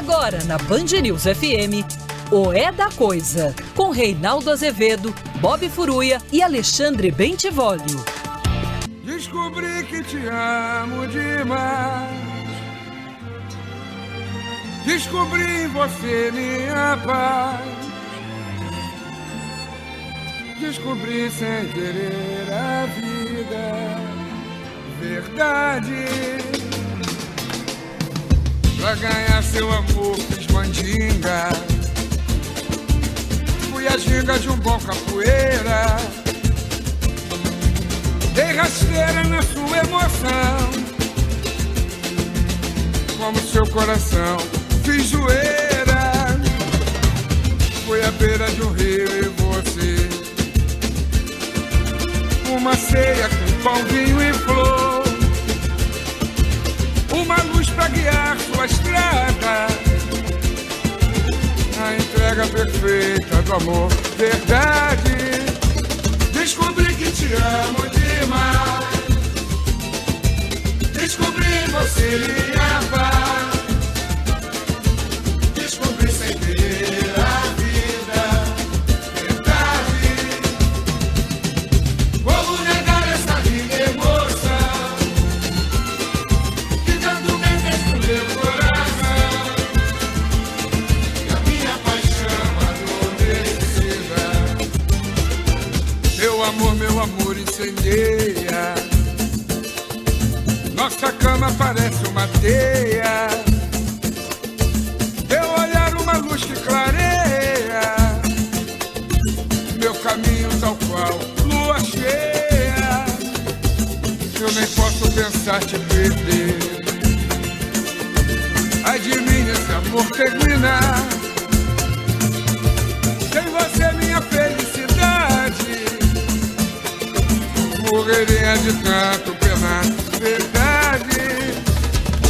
Agora na Band News FM, o É da Coisa, com Reinaldo Azevedo, Bob Furuia e Alexandre Bentivolio. Descobri que te amo demais. Descobri em você minha paz. Descobri sem querer a vida, verdade. Pra ganhar seu amor fiz mandinga. Fui a ginga de um bom capoeira. Dei rasteira na sua emoção. Como seu coração fiz zoeira. Foi à beira de um rio e você. Uma ceia com pão, vinho e flor. Uma luz pra guiar sua estrada. A entrega perfeita do amor, verdade. Descobri que te amo demais. Descobri em você minha paz. Nossa cama parece uma teia. Teu olhar uma luz que clareia. Meu caminho tal qual lua cheia. Eu nem posso pensar te perder. Ai de mim esse amor terminar. Sem você minha Morreria de tanto penar. Verdade.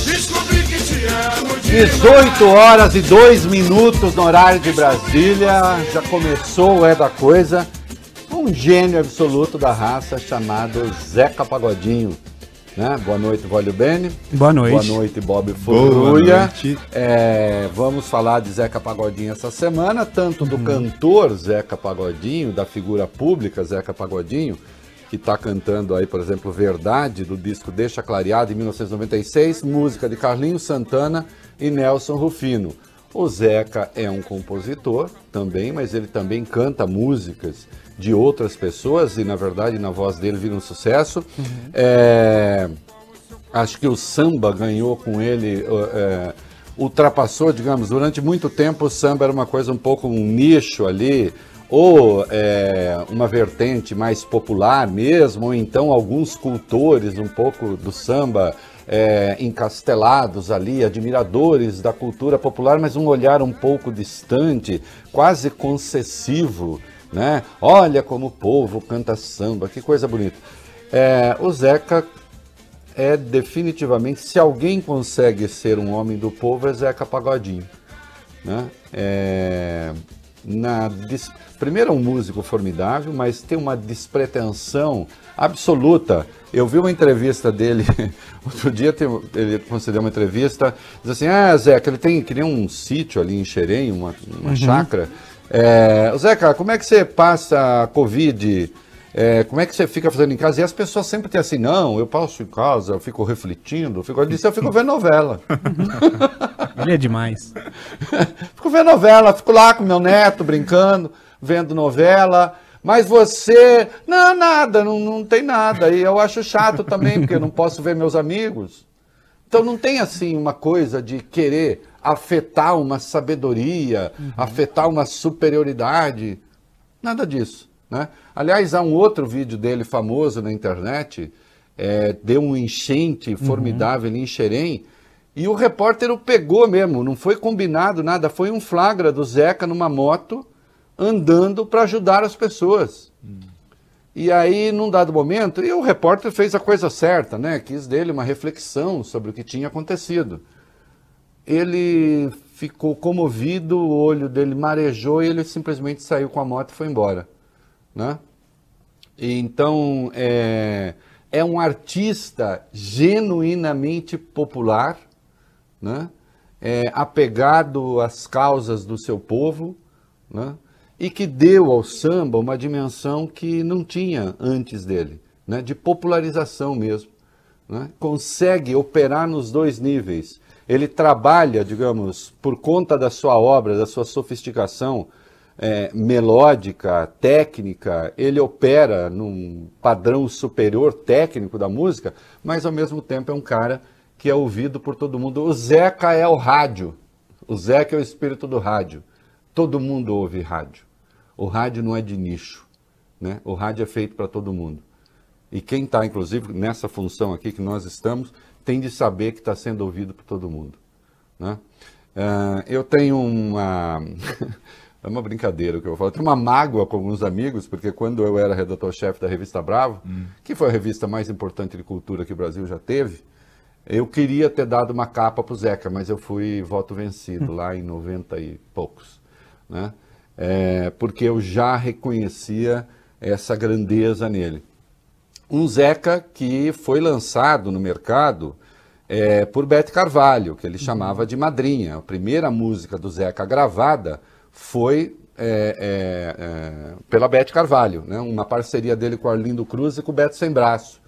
Descobri que te amo demais. 18 horas e 2 minutos no horário de Brasília. Já começou o É da Coisa. Um gênio absoluto da raça chamado Zeca Pagodinho. Né? Boa noite, Vólio Bene. Boa noite. Boa noite, Bob noite. É, vamos falar de Zeca Pagodinho essa semana, tanto do cantor Zeca Pagodinho, da figura pública Zeca Pagodinho, que está cantando aí, por exemplo, Verdade, do disco Deixa Clareado, em 1996, música de Carlinhos Santana e Nelson Rufino. O Zeca é um compositor também, mas ele também canta músicas de outras pessoas e, na verdade, na voz dele vira um sucesso. É, acho que o samba ganhou com ele, é, ultrapassou, digamos, durante muito tempo o samba era uma coisa um pouco um nicho ali, ou é, uma vertente mais popular mesmo, ou então alguns cultores um pouco do samba é, encastelados ali, admiradores da cultura popular, mas um olhar um pouco distante, quase concessivo, né? Olha como o povo canta samba, que coisa bonita. É, o Zeca é definitivamente, se alguém consegue ser um homem do povo, é Zeca Pagodinho. Né? É, na, dis- primeiro é um músico formidável, mas tem uma despretensão absoluta. Eu vi uma entrevista dele, outro dia tem- ele concedeu uma entrevista, diz assim, ah, Zeca, ele tem, queria um sítio ali em Xerém, uma, uma chácara. É, Zeca, como é que você passa a Covid? É, como é que você fica fazendo em casa? E as pessoas sempre têm assim, não, eu passo em casa, eu fico refletindo, eu fico, ele disse, eu fico vendo novela. Ele é demais. fico vendo novela, fico lá com meu neto brincando, vendo novela. Mas você, não, nada, não, não tem nada. E eu acho chato também, porque eu não posso ver meus amigos. Então não tem assim uma coisa de querer afetar uma sabedoria, afetar uma superioridade. Nada disso. Né? Aliás, há um outro vídeo dele famoso na internet, é, deu um enchente formidável ali em Xerém, e o repórter o pegou mesmo, não foi combinado nada, foi um flagra do Zeca numa moto andando para ajudar as pessoas. E aí, num dado momento, e o repórter fez a coisa certa, né? Quis dele uma reflexão sobre o que tinha acontecido. Ele ficou comovido, o olho dele marejou e ele simplesmente saiu com a moto e foi embora, né? Então, é, é um artista genuinamente popular, né? é, apegado às causas do seu povo, né? e que deu ao samba uma dimensão que não tinha antes dele, né? de popularização mesmo. Né? Consegue operar nos dois níveis. Ele trabalha, digamos, por conta da sua obra, da sua sofisticação, é, melódica, técnica, ele opera num padrão superior técnico da música, mas ao mesmo tempo é um cara que é ouvido por todo mundo. O Zeca é o rádio. O Zeca é o espírito do rádio. Todo mundo ouve rádio. O rádio não é de nicho. Né? O rádio é feito para todo mundo. E quem está, inclusive, nessa função aqui que nós estamos, tem de saber que está sendo ouvido por todo mundo. Né? Uh, eu tenho uma. É uma brincadeira o que eu falo. Tem uma mágoa com alguns amigos, porque quando eu era redator-chefe da revista Bravo, hum. que foi a revista mais importante de cultura que o Brasil já teve, eu queria ter dado uma capa para o Zeca, mas eu fui voto vencido lá em 90 e poucos. Né? É, porque eu já reconhecia essa grandeza nele. Um Zeca que foi lançado no mercado é, por Bete Carvalho, que ele uhum. chamava de madrinha. A primeira música do Zeca gravada foi é, é, é, pela Bete Carvalho, né? uma parceria dele com Arlindo Cruz e com o Beto Sem Braço,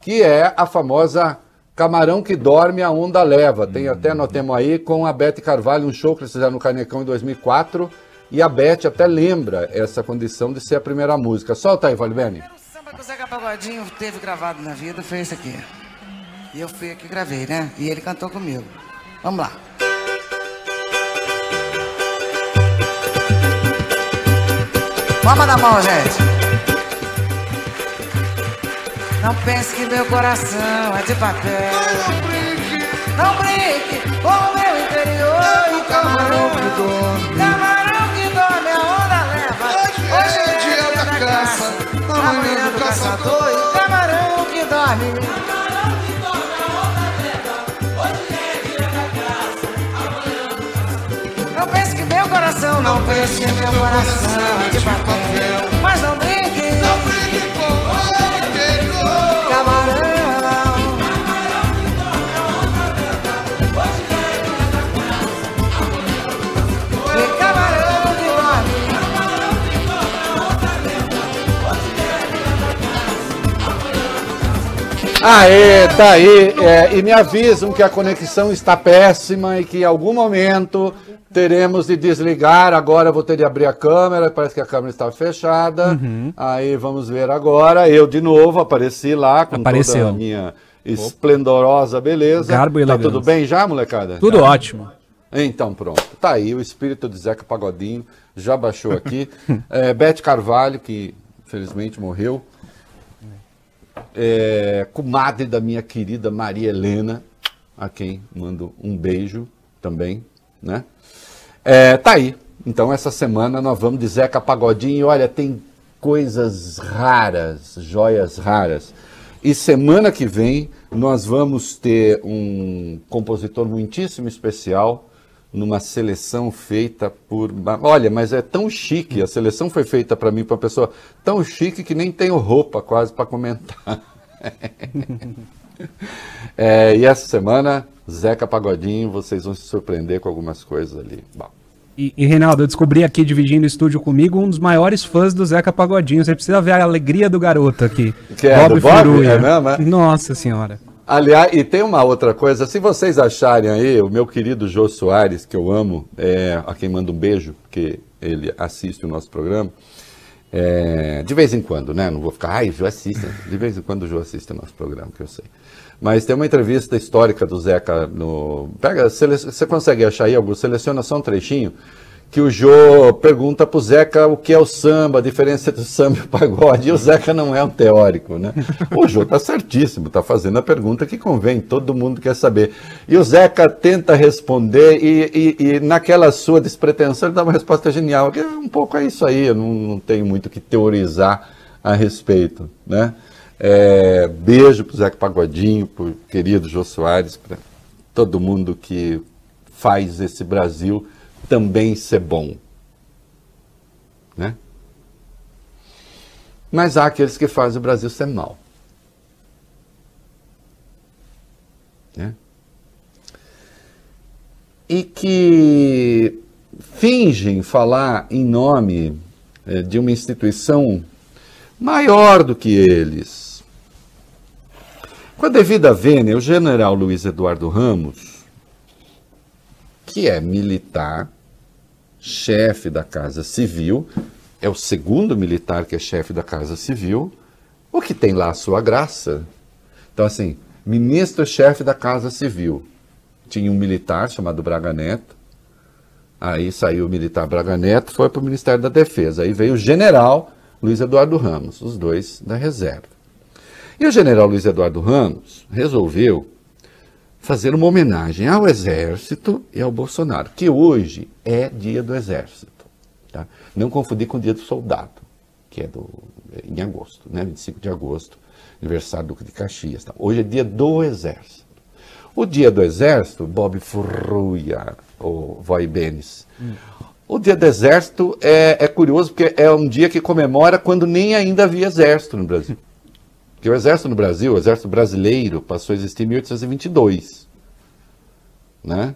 que é a famosa Camarão que dorme, a onda leva. Tem uhum. até, nós temos aí, com a Bete Carvalho, um show que eles fizeram no Canecão em 2004, e a Bete até lembra essa condição de ser a primeira música. Solta aí, Valibene. O samba que o Zeca Pagodinho teve gravado na vida foi esse aqui. E eu fui aqui e gravei, né? E ele cantou comigo. Vamos lá. Palma da mão, gente. Não pense que meu coração é de papel. Não brinque, não brinque com o meu interior. É o camarão que dorme. Camarão que dorme, a onda leva. Hoje é, é dia da caça, amanhã do caçador. E camarão que dorme. Coração, não pense meu coração de papel. Mas não brinque, não brinque com Aê, tá aí. É, e me avisam que a conexão está péssima e que em algum momento teremos de desligar. Agora vou ter de abrir a câmera, parece que a câmera estava fechada. Uhum. Aí vamos ver agora. Eu de novo apareci lá com Apareceu. toda a minha esplendorosa beleza. Garbo e tá tudo bem já, molecada? Tudo já? ótimo. Então pronto. Tá aí, o espírito de Zeca Pagodinho já baixou aqui. é, Bete Carvalho, que infelizmente morreu. É, comadre da minha querida Maria Helena, a quem mando um beijo também, né? É, tá aí. Então, essa semana nós vamos de Zeca Pagodinho. Olha, tem coisas raras, joias raras. E semana que vem nós vamos ter um compositor muitíssimo especial numa seleção feita por. Olha, mas é tão chique. A seleção foi feita para mim, para uma pessoa tão chique que nem tenho roupa quase para comentar. é, e essa semana Zeca Pagodinho, vocês vão se surpreender com algumas coisas ali. Bom. E, e, Reinaldo, eu descobri aqui, dividindo o estúdio comigo, um dos maiores fãs do Zeca Pagodinho. Você precisa ver a alegria do garoto aqui. Que é, Bob, Bob Furuia. É mesmo, é? Nossa senhora. Aliás, e tem uma outra coisa, se vocês acharem aí, o meu querido Jô Soares, que eu amo, é, a quem manda um beijo, porque ele assiste o nosso programa, é, de vez em quando, né? Não vou ficar, ai, Jô assiste. De vez em quando o Jô assiste o nosso programa, que eu sei. Mas tem uma entrevista histórica do Zeca no. Pega, você consegue achar aí algo? Seleciona só um trechinho. Que o Jô pergunta pro Zeca o que é o samba, a diferença entre o samba e o pagode. E o Zeca não é um teórico, né? O Jô tá certíssimo, tá fazendo a pergunta que convém, todo mundo quer saber. E o Zeca tenta responder e, e, e naquela sua despretensão ele dá uma resposta genial. Que um pouco é isso aí, eu não, não tenho muito que teorizar a respeito, né? É, beijo para o Zeca Pagodinho, para o querido Jô Soares, para todo mundo que faz esse Brasil também ser bom. Né? Mas há aqueles que fazem o Brasil ser mal. Né? e que fingem falar em nome eh, de uma instituição maior do que eles. Com a devida vênia, o general Luiz Eduardo Ramos, que é militar, chefe da Casa Civil, é o segundo militar que é chefe da Casa Civil, o que tem lá a sua graça. Então, assim, ministro-chefe da Casa Civil. Tinha um militar chamado Braga Neto. Aí saiu o militar Braga Neto, foi para o Ministério da Defesa. Aí veio o general Luiz Eduardo Ramos, os dois da reserva. E o general Luiz Eduardo Ramos resolveu fazer uma homenagem ao Exército e ao Bolsonaro, que hoje é dia do Exército. Tá? Não confundir com o dia do soldado, que é do, em agosto, né? 25 de agosto, aniversário do de Caxias. Tá? Hoje é dia do Exército. O dia do Exército, Bob Furruia, ou Voi Benes. Hum. O dia do Exército é, é curioso porque é um dia que comemora quando nem ainda havia Exército no Brasil. Porque o Exército no Brasil, o Exército Brasileiro, passou a existir em 1822. Né?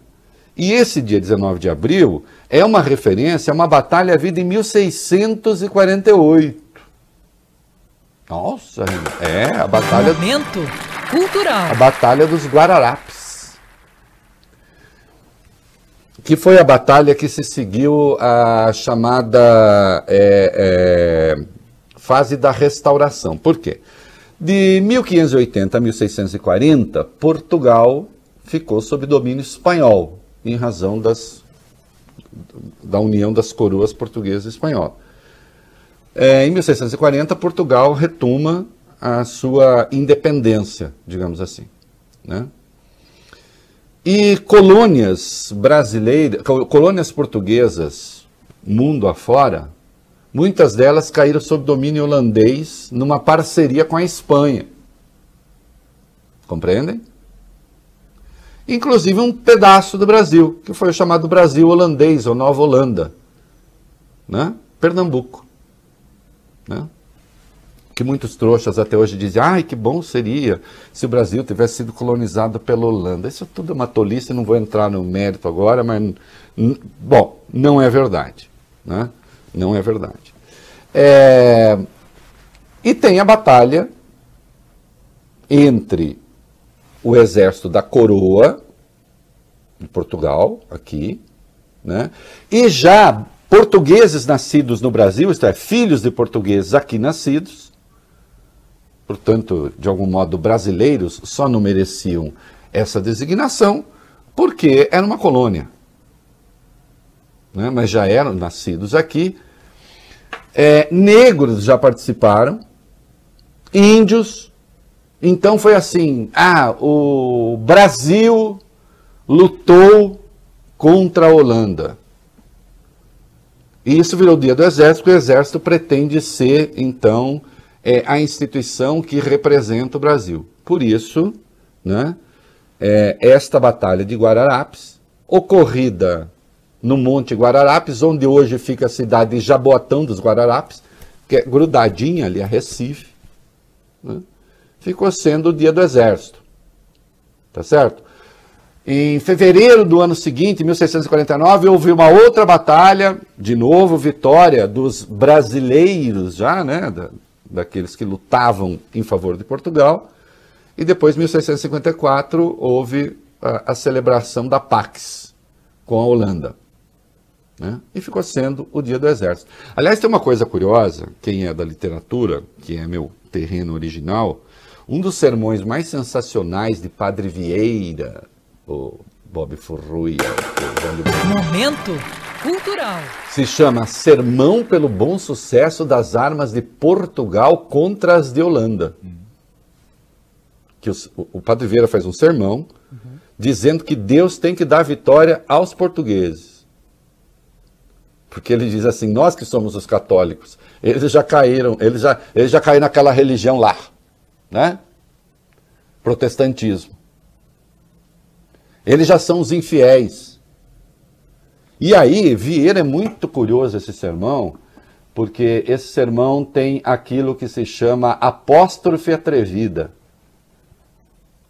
E esse dia 19 de abril é uma referência a uma batalha havida em 1648. Nossa, é a batalha. Momento cultural. A batalha dos Guararapes. Que foi a batalha que se seguiu a chamada é, é, fase da restauração. Por quê? De 1580 a 1640, Portugal ficou sob domínio espanhol em razão das, da união das coroas portuguesa e espanhola. É, em 1640, Portugal retoma a sua independência, digamos assim. Né? E colônias brasileiras, colônias portuguesas, mundo afora, muitas delas caíram sob domínio holandês numa parceria com a Espanha. Compreendem? inclusive um pedaço do Brasil, que foi o chamado Brasil holandês, ou Nova Holanda, né? Pernambuco. Né? Que muitos trouxas até hoje dizem, ai, que bom seria se o Brasil tivesse sido colonizado pela Holanda. Isso tudo é uma tolice, não vou entrar no mérito agora, mas, bom, não é verdade. Né? Não é verdade. É... E tem a batalha entre o exército da coroa de Portugal, aqui, né? e já portugueses nascidos no Brasil, isto é, filhos de portugueses aqui nascidos, portanto, de algum modo brasileiros, só não mereciam essa designação porque era uma colônia. Né? Mas já eram nascidos aqui. É, negros já participaram, índios, então foi assim: ah, o Brasil lutou contra a Holanda. E isso virou dia do Exército, porque o Exército pretende ser, então, é, a instituição que representa o Brasil. Por isso, né, é, esta batalha de Guararapes, ocorrida no Monte Guararapes, onde hoje fica a cidade de Jaboatão dos Guararapes, que é grudadinha ali a Recife, né, ficou sendo o dia do exército. Tá certo? Em fevereiro do ano seguinte, 1649, houve uma outra batalha, de novo vitória dos brasileiros já, né, da, daqueles que lutavam em favor de Portugal. E depois, 1654, houve a, a celebração da Pax com a Holanda. Né? E ficou sendo o Dia do Exército. Aliás, tem uma coisa curiosa, quem é da literatura, que é meu terreno original, um dos sermões mais sensacionais de Padre Vieira, o Bob Furruia, Momento cultural. Se chama Sermão pelo Bom Sucesso das Armas de Portugal contra as de Holanda. Que os, o, o, Padre Vieira faz um sermão uhum. dizendo que Deus tem que dar vitória aos portugueses. Porque ele diz assim: nós que somos os católicos, eles já caíram, eles já, eles já caíram naquela religião lá né? Protestantismo. Eles já são os infiéis. E aí, Vieira é muito curioso esse sermão, porque esse sermão tem aquilo que se chama apóstrofe atrevida.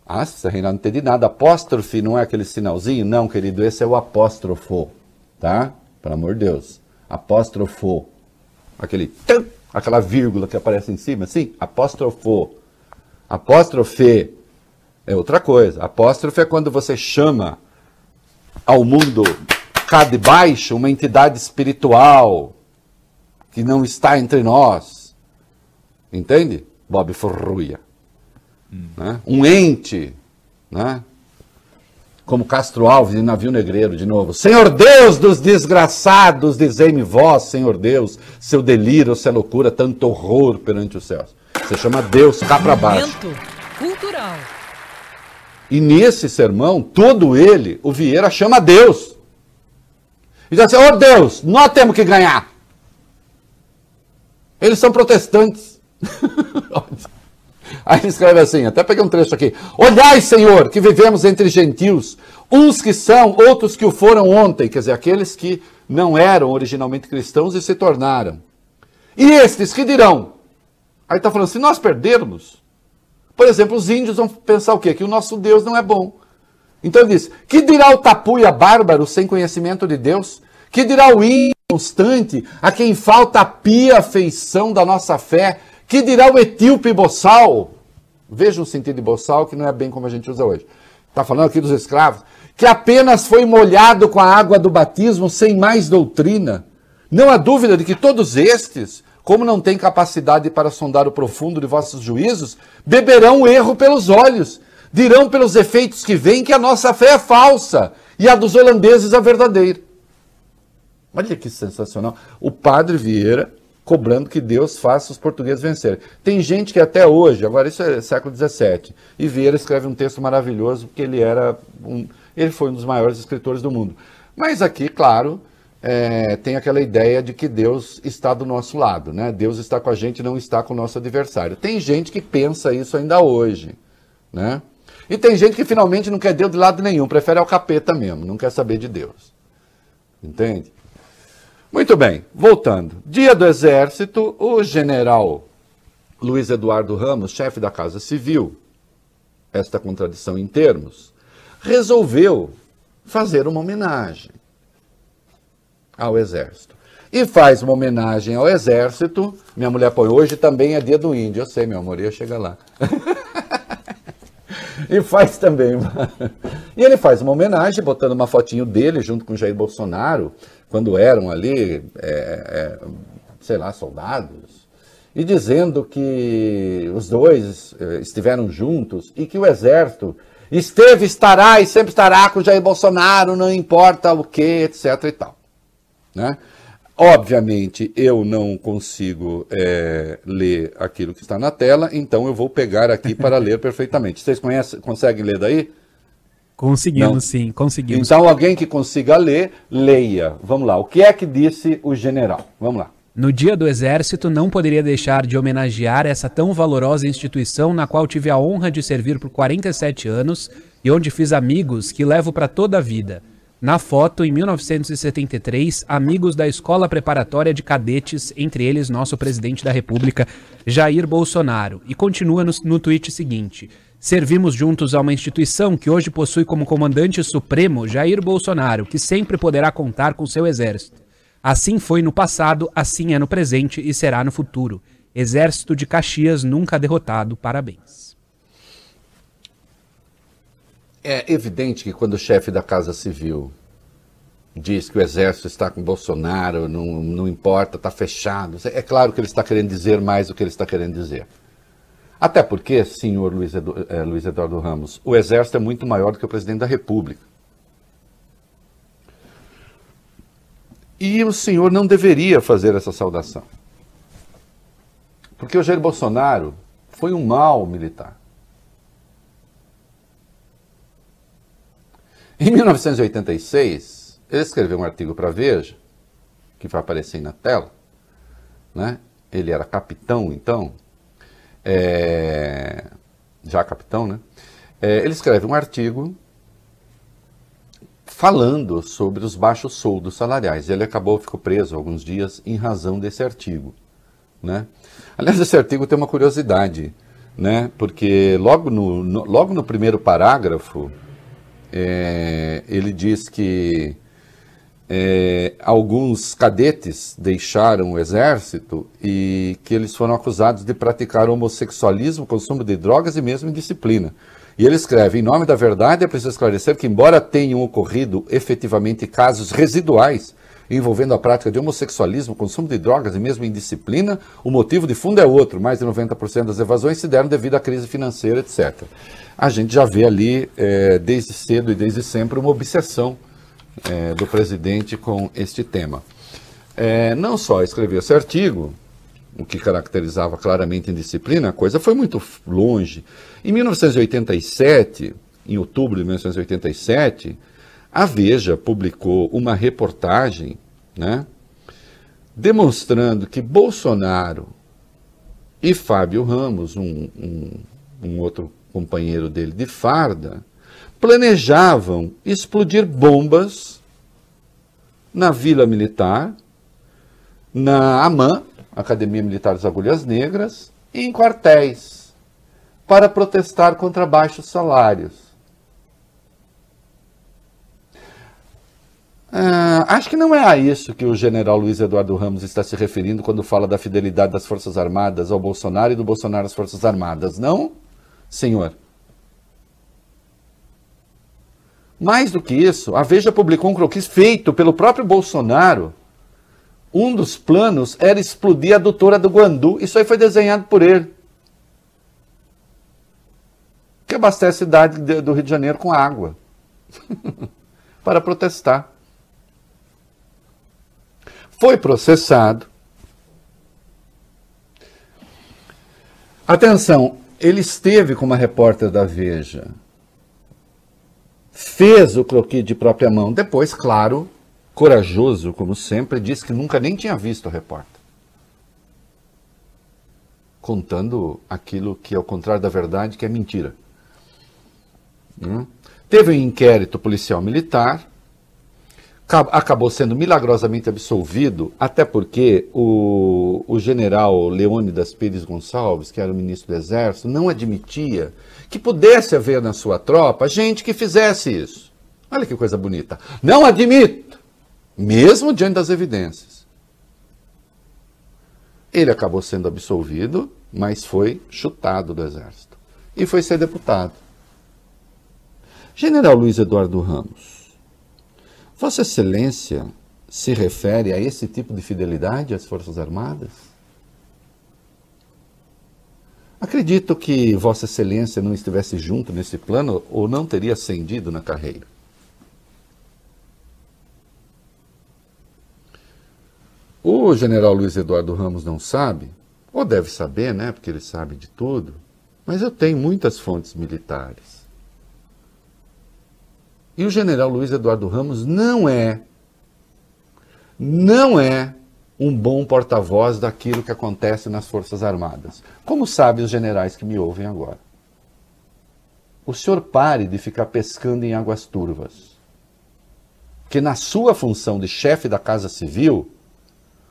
Nossa, Reinaldo, não entendi nada. Apóstrofe não é aquele sinalzinho? Não, querido, esse é o apóstrofo, tá? Pelo amor de Deus. Apóstrofo. Aquele tum, aquela vírgula que aparece em cima, sim, apóstrofo. Apóstrofe é outra coisa. Apóstrofe é quando você chama ao mundo cá de baixo uma entidade espiritual que não está entre nós. Entende? Bob Forruia. Né? Um ente, né? Como Castro Alves em Navio Negreiro, de novo. Senhor Deus dos desgraçados, dizei-me vós, Senhor Deus, seu delírio, sua loucura, tanto horror perante os céus. Você chama Deus cá para baixo. Cultural. E nesse sermão, todo ele, o Vieira chama Deus. E diz assim: Ô oh Deus, nós temos que ganhar. Eles são protestantes. Aí ele escreve assim, até peguei um trecho aqui. Olhai, Senhor, que vivemos entre gentios, uns que são, outros que o foram ontem, quer dizer, aqueles que não eram originalmente cristãos e se tornaram. E estes que dirão? Aí está falando, se nós perdermos, por exemplo, os índios vão pensar o quê? Que o nosso Deus não é bom. Então ele diz: que dirá o tapuia bárbaro sem conhecimento de Deus? Que dirá o inconstante, a quem falta a pia afeição da nossa fé? Que dirá o etíope boçal? Veja o sentido de boçal, que não é bem como a gente usa hoje. Está falando aqui dos escravos. Que apenas foi molhado com a água do batismo, sem mais doutrina. Não há dúvida de que todos estes como não têm capacidade para sondar o profundo de vossos juízos, beberão o erro pelos olhos, dirão pelos efeitos que vêm que a nossa fé é falsa e a dos holandeses a verdadeira. Olha que sensacional. O padre Vieira cobrando que Deus faça os portugueses vencerem. Tem gente que até hoje, agora isso é século XVII, e Vieira escreve um texto maravilhoso porque ele era um, ele foi um dos maiores escritores do mundo. Mas aqui, claro, é, tem aquela ideia de que Deus está do nosso lado, né? Deus está com a gente, não está com o nosso adversário. Tem gente que pensa isso ainda hoje, né? E tem gente que finalmente não quer Deus de lado nenhum, prefere ao capeta mesmo, não quer saber de Deus. Entende? Muito bem, voltando. Dia do Exército, o general Luiz Eduardo Ramos, chefe da Casa Civil, esta contradição em termos, resolveu fazer uma homenagem ao Exército. E faz uma homenagem ao Exército. Minha mulher põe, hoje também é dia do índio. Eu sei, meu amor, ia chegar lá. e faz também. e ele faz uma homenagem, botando uma fotinho dele junto com Jair Bolsonaro, quando eram ali, é, é, sei lá, soldados, e dizendo que os dois é, estiveram juntos e que o Exército esteve, estará e sempre estará com Jair Bolsonaro, não importa o que, etc e tal. Né? Obviamente, eu não consigo é, ler aquilo que está na tela, então eu vou pegar aqui para ler perfeitamente. Vocês conhecem, conseguem ler daí? Conseguimos, não. sim, conseguimos. Então, alguém que consiga ler, leia. Vamos lá. O que é que disse o general? Vamos lá. No dia do Exército, não poderia deixar de homenagear essa tão valorosa instituição na qual tive a honra de servir por 47 anos e onde fiz amigos que levo para toda a vida. Na foto, em 1973, amigos da Escola Preparatória de Cadetes, entre eles nosso presidente da República, Jair Bolsonaro. E continua no, no tweet seguinte: Servimos juntos a uma instituição que hoje possui como comandante supremo Jair Bolsonaro, que sempre poderá contar com seu exército. Assim foi no passado, assim é no presente e será no futuro. Exército de Caxias nunca derrotado. Parabéns. É evidente que quando o chefe da Casa Civil diz que o exército está com Bolsonaro, não, não importa, está fechado, é claro que ele está querendo dizer mais do que ele está querendo dizer. Até porque, senhor Luiz, Edu, é, Luiz Eduardo Ramos, o exército é muito maior do que o presidente da República. E o senhor não deveria fazer essa saudação. Porque o Jair Bolsonaro foi um mau militar. Em 1986, ele escreveu um artigo para Veja, que vai aparecer na tela. Né? Ele era capitão, então, é... já capitão, né? É, ele escreve um artigo falando sobre os baixos soldos salariais. Ele acabou, ficou preso alguns dias em razão desse artigo. Né? Aliás, esse artigo tem uma curiosidade. né? Porque logo no, no logo no primeiro parágrafo é, ele diz que é, alguns cadetes deixaram o exército e que eles foram acusados de praticar homossexualismo, consumo de drogas e mesmo indisciplina. E ele escreve: em nome da verdade, é preciso esclarecer que, embora tenham ocorrido efetivamente casos residuais envolvendo a prática de homossexualismo, consumo de drogas e mesmo indisciplina, o motivo de fundo é outro. Mais de 90% das evasões se deram devido à crise financeira, etc. A gente já vê ali, é, desde cedo e desde sempre, uma obsessão é, do presidente com este tema. É, não só escreveu esse artigo, o que caracterizava claramente indisciplina, a coisa foi muito longe. Em 1987, em outubro de 1987, a Veja publicou uma reportagem né, demonstrando que Bolsonaro e Fábio Ramos, um, um, um outro companheiro dele de farda, planejavam explodir bombas na Vila Militar, na AMAN, Academia Militar das Agulhas Negras, e em quartéis, para protestar contra baixos salários. Ah, acho que não é a isso que o general Luiz Eduardo Ramos está se referindo quando fala da fidelidade das Forças Armadas ao Bolsonaro e do Bolsonaro às Forças Armadas, não, senhor? Mais do que isso, a Veja publicou um croquis feito pelo próprio Bolsonaro. Um dos planos era explodir a doutora do Guandu. Isso aí foi desenhado por ele. Que abastece a cidade do Rio de Janeiro com água. Para protestar. Foi processado. Atenção, ele esteve com uma repórter da Veja fez o croquis de própria mão. Depois, claro, corajoso, como sempre, disse que nunca nem tinha visto o repórter. Contando aquilo que, ao contrário da verdade, que é mentira. Hum? Teve um inquérito policial militar, acabou sendo milagrosamente absolvido, até porque o, o general Leônidas Pires Gonçalves, que era o ministro do Exército, não admitia que pudesse haver na sua tropa gente que fizesse isso. Olha que coisa bonita. Não admito, mesmo diante das evidências. Ele acabou sendo absolvido, mas foi chutado do Exército. E foi ser deputado. General Luiz Eduardo Ramos Vossa Excelência se refere a esse tipo de fidelidade às Forças Armadas? Acredito que Vossa Excelência não estivesse junto nesse plano ou não teria ascendido na carreira. O general Luiz Eduardo Ramos não sabe, ou deve saber, né, porque ele sabe de tudo, mas eu tenho muitas fontes militares. E o general Luiz Eduardo Ramos não é, não é um bom porta-voz daquilo que acontece nas Forças Armadas. Como sabem os generais que me ouvem agora? O senhor pare de ficar pescando em águas turvas. Que na sua função de chefe da Casa Civil,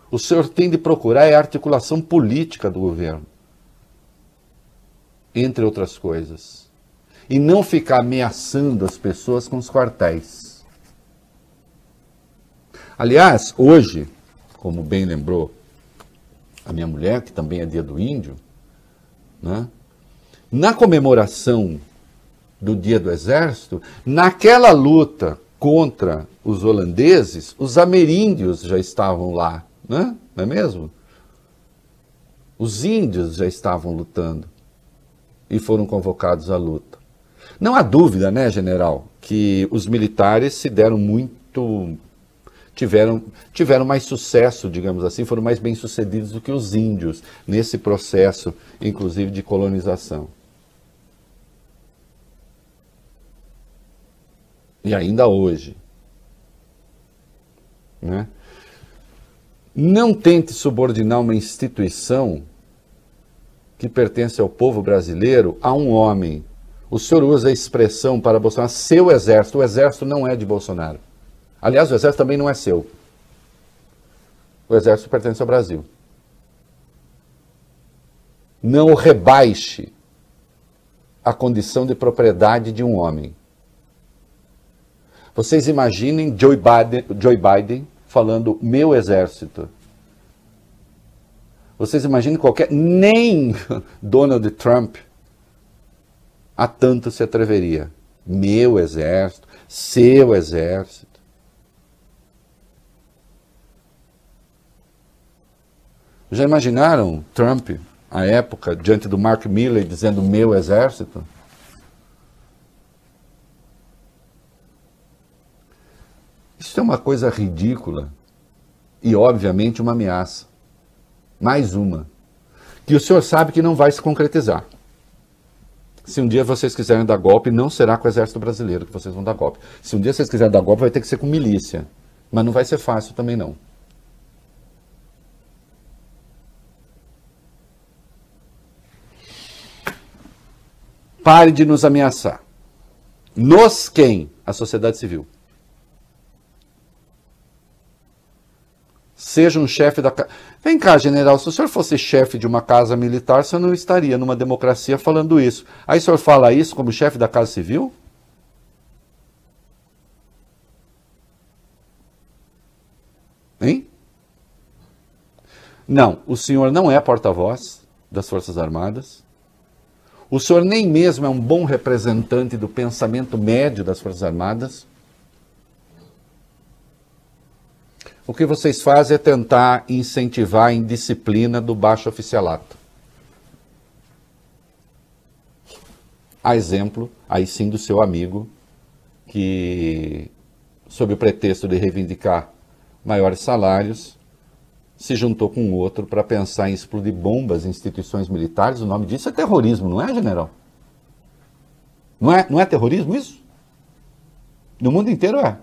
o senhor tem de procurar a articulação política do governo. Entre outras coisas e não ficar ameaçando as pessoas com os quartéis. Aliás, hoje, como bem lembrou a minha mulher, que também é dia do índio, né? na comemoração do dia do exército, naquela luta contra os holandeses, os ameríndios já estavam lá, né? não é mesmo? Os índios já estavam lutando e foram convocados à luta. Não há dúvida, né, general, que os militares se deram muito. Tiveram, tiveram mais sucesso, digamos assim, foram mais bem-sucedidos do que os índios nesse processo, inclusive de colonização. E ainda hoje. Né? Não tente subordinar uma instituição que pertence ao povo brasileiro a um homem o senhor usa a expressão para Bolsonaro, seu exército. O exército não é de Bolsonaro. Aliás, o exército também não é seu. O exército pertence ao Brasil. Não rebaixe a condição de propriedade de um homem. Vocês imaginem Joe Biden, Joe Biden falando meu exército. Vocês imaginem qualquer. Nem Donald Trump a tanto se atreveria. Meu exército, seu exército. Já imaginaram Trump, à época, diante do Mark Milley, dizendo meu exército? Isso é uma coisa ridícula e, obviamente, uma ameaça. Mais uma. Que o senhor sabe que não vai se concretizar. Se um dia vocês quiserem dar golpe, não será com o exército brasileiro que vocês vão dar golpe. Se um dia vocês quiserem dar golpe, vai ter que ser com milícia. Mas não vai ser fácil também não. Pare de nos ameaçar. Nos quem? A sociedade civil. Seja um chefe da. Vem cá, general, se o senhor fosse chefe de uma casa militar, o senhor não estaria numa democracia falando isso. Aí o senhor fala isso como chefe da casa civil? Hein? Não, o senhor não é porta-voz das Forças Armadas. O senhor nem mesmo é um bom representante do pensamento médio das Forças Armadas. O que vocês fazem é tentar incentivar a indisciplina do baixo oficialato. A exemplo, aí sim, do seu amigo, que, sob o pretexto de reivindicar maiores salários, se juntou com outro para pensar em explodir bombas em instituições militares. O nome disso é terrorismo, não é, general? Não é, não é terrorismo isso? No mundo inteiro é.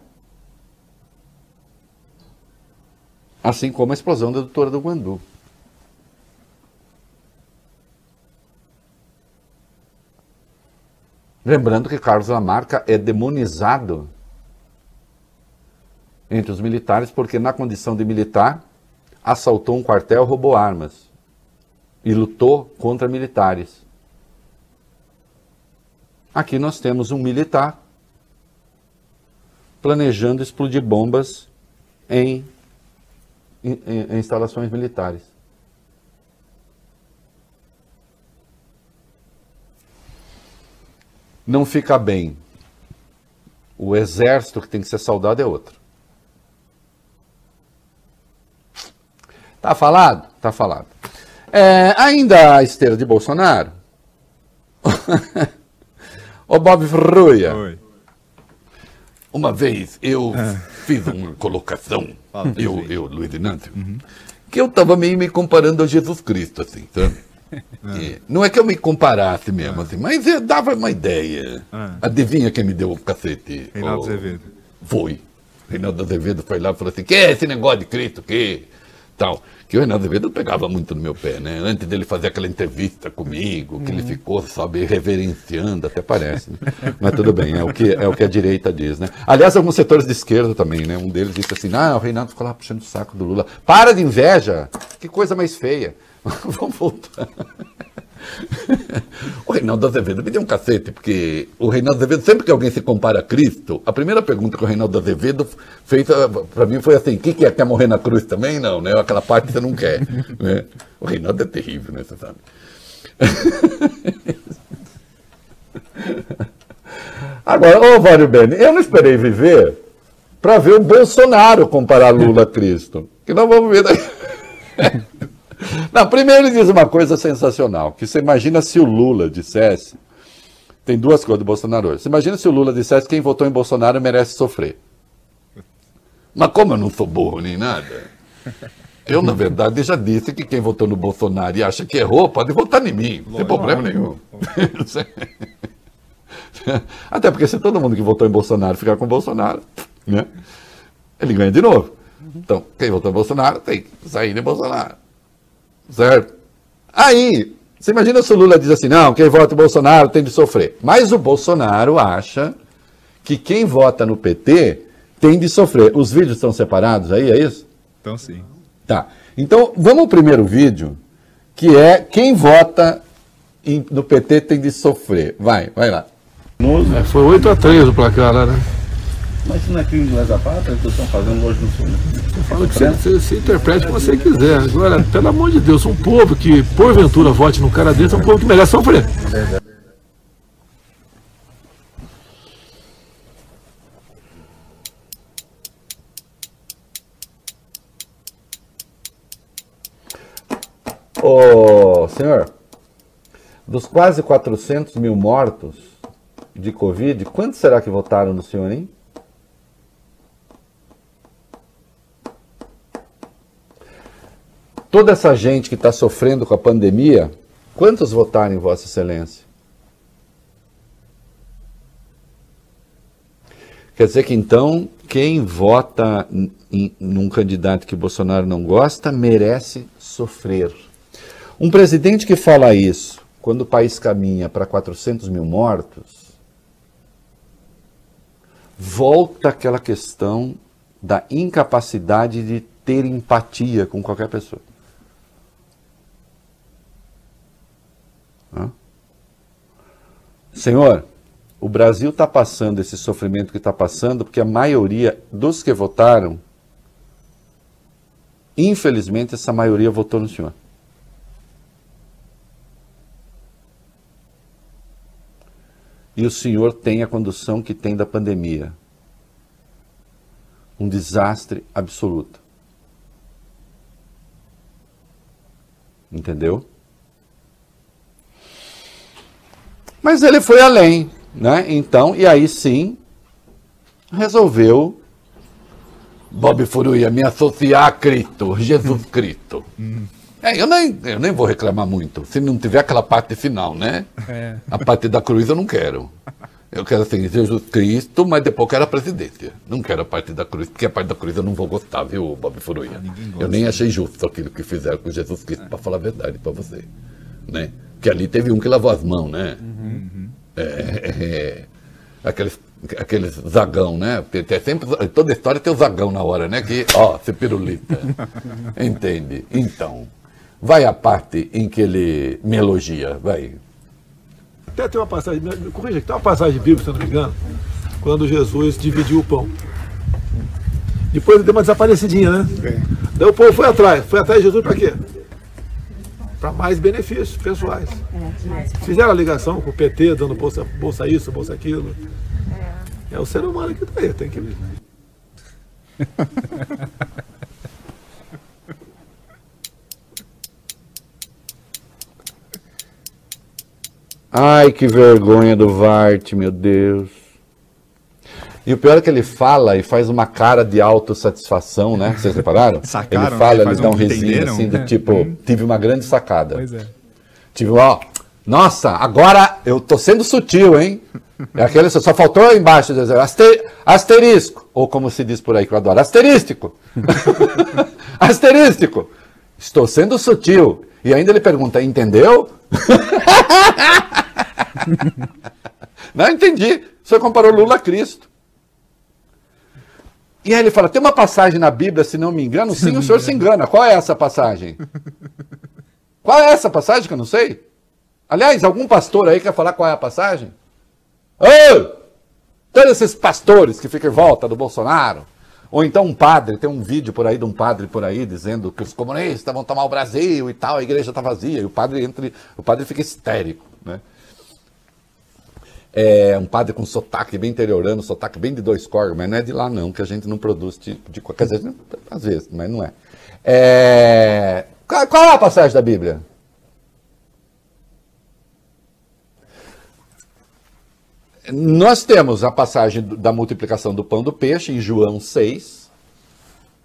Assim como a explosão da doutora do Guandu. Lembrando que Carlos Lamarca é demonizado entre os militares porque, na condição de militar, assaltou um quartel, roubou armas e lutou contra militares. Aqui nós temos um militar planejando explodir bombas em em, em instalações militares. Não fica bem. O exército que tem que ser saudado é outro. Tá falado? Tá falado. É, ainda a esteira de Bolsonaro. Ô Bob Fruia. Uma vez eu é. Fiz uma colocação, eu, eu, Luiz Inácio, uhum. que eu estava meio me comparando a Jesus Cristo, assim, sabe? É. Não é que eu me comparasse mesmo, é. assim, mas eu dava uma ideia. É. Adivinha quem me deu o cacete? Reinaldo Azevedo. Foi. Reinaldo Azevedo foi lá e falou assim: que é esse negócio de Cristo? Que? Tal que o Reinaldo Azevedo pegava muito no meu pé, né? Antes dele fazer aquela entrevista comigo, que uhum. ele ficou, sabe, reverenciando, até parece. Né? Mas tudo bem, é o, que, é o que a direita diz, né? Aliás, alguns setores de esquerda também, né? Um deles disse assim, ah, o Reinaldo ficou lá puxando o saco do Lula. Para de inveja! Que coisa mais feia. Vamos voltar. o Reinaldo Azevedo me deu um cacete, porque o Reinaldo Azevedo, sempre que alguém se compara a Cristo, a primeira pergunta que o Reinaldo Azevedo fez ah, para mim foi assim: o que, que é? Quer morrer na cruz também? Não, né? Aquela parte você não quer. né? O Reinaldo é terrível, né? Você sabe. Agora, ô Vário Beni, eu não esperei viver para ver o Bolsonaro comparar Lula a Cristo. Que nós vamos ver daqui. Não, primeiro ele diz uma coisa sensacional, que você imagina se o Lula dissesse, tem duas coisas do Bolsonaro hoje. Você imagina se o Lula dissesse que quem votou em Bolsonaro merece sofrer. Mas como eu não sou burro nem nada, eu, na verdade, já disse que quem votou no Bolsonaro e acha que errou, pode votar em mim, não tem problema nenhum. Até porque se todo mundo que votou em Bolsonaro ficar com Bolsonaro, né, ele ganha de novo. Então, quem votou em Bolsonaro tem que sair de Bolsonaro. Certo? Aí, você imagina se o Lula diz assim: não, quem vota no Bolsonaro tem de sofrer. Mas o Bolsonaro acha que quem vota no PT tem de sofrer. Os vídeos estão separados aí, é isso? Então sim. Tá. Então, vamos ao primeiro vídeo, que é quem vota em- no PT tem de sofrer. Vai, vai lá. É, foi 8x3 o placar lá, né? Mas isso não é crime de lesa pátria que estão fazendo hoje no sul. né? Fala que você, você se interprete como você quiser. Agora, pelo amor de Deus, um povo que porventura vote num cara desse é um povo que merece sofrer. Ô, senhor, dos quase 400 mil mortos de Covid, quantos será que votaram no senhor, hein? Toda essa gente que está sofrendo com a pandemia, quantos votaram em Vossa Excelência? Quer dizer que então quem vota em, num candidato que Bolsonaro não gosta merece sofrer. Um presidente que fala isso quando o país caminha para 400 mil mortos, volta àquela questão da incapacidade de ter empatia com qualquer pessoa. Senhor, o Brasil está passando esse sofrimento que está passando porque a maioria dos que votaram, infelizmente, essa maioria votou no senhor. E o senhor tem a condução que tem da pandemia. Um desastre absoluto. Entendeu? Mas ele foi além, né? Então, e aí sim, resolveu Bob Furuia me associar a Cristo, Jesus Cristo. É, eu nem, eu nem vou reclamar muito, se não tiver aquela parte final, né? A parte da cruz eu não quero. Eu quero assim, Jesus Cristo, mas depois eu quero a presidência. Não quero a parte da cruz, porque a parte da cruz eu não vou gostar, viu, Bob Furuia? Eu nem achei justo aquilo que fizeram com Jesus Cristo, para falar a verdade para você. Né? Porque ali teve um que lavou as mãos, né? É, é, é, aqueles, aqueles zagão, né? Tem, tem sempre, toda história tem o zagão na hora, né? Que, ó, se pirulita. Entende? Então, vai a parte em que ele me elogia, vai. Até tem uma passagem, corrija, aqui, tem uma passagem bíblica, se eu não me engano, quando Jesus dividiu o pão. Depois ele deu uma desaparecidinha, né? Daí o povo foi atrás. Foi atrás de Jesus para quê? Para mais benefícios pessoais. Fizeram a ligação com o PT, dando bolsa, bolsa isso, bolsa aquilo. É o ser humano que tá aí, tem que. Ai, que vergonha do Vart, meu Deus. E o pior é que ele fala e faz uma cara de autossatisfação, né? Vocês repararam? Sacaram, ele fala, né? ele dá um um risinho assim, do tipo, tive uma grande sacada. Pois é. Tive, ó, nossa, agora eu tô sendo sutil, hein? É aquele, só faltou embaixo aster, asterisco, ou como se diz por aí que eu adoro, asterístico. asterístico. Estou sendo sutil. E ainda ele pergunta, entendeu? Não entendi. Senhor comparou Lula a Cristo. E aí ele fala, tem uma passagem na Bíblia, se não me engano, sim, o senhor se engana. Qual é essa passagem? Qual é essa passagem que eu não sei? Aliás, algum pastor aí quer falar qual é a passagem? Ô! Todos esses pastores que ficam em volta do Bolsonaro. Ou então um padre, tem um vídeo por aí de um padre por aí dizendo que os comunistas vão tomar o Brasil e tal, a igreja está vazia. E o padre entra, o padre fica histérico, né? É um padre com sotaque bem interiorano, sotaque bem de dois corgos, mas não é de lá não, que a gente não produz tipo de qualquer vezes, às vezes, mas não é. é... Qual, qual é a passagem da Bíblia? Nós temos a passagem da multiplicação do pão do peixe em João 6.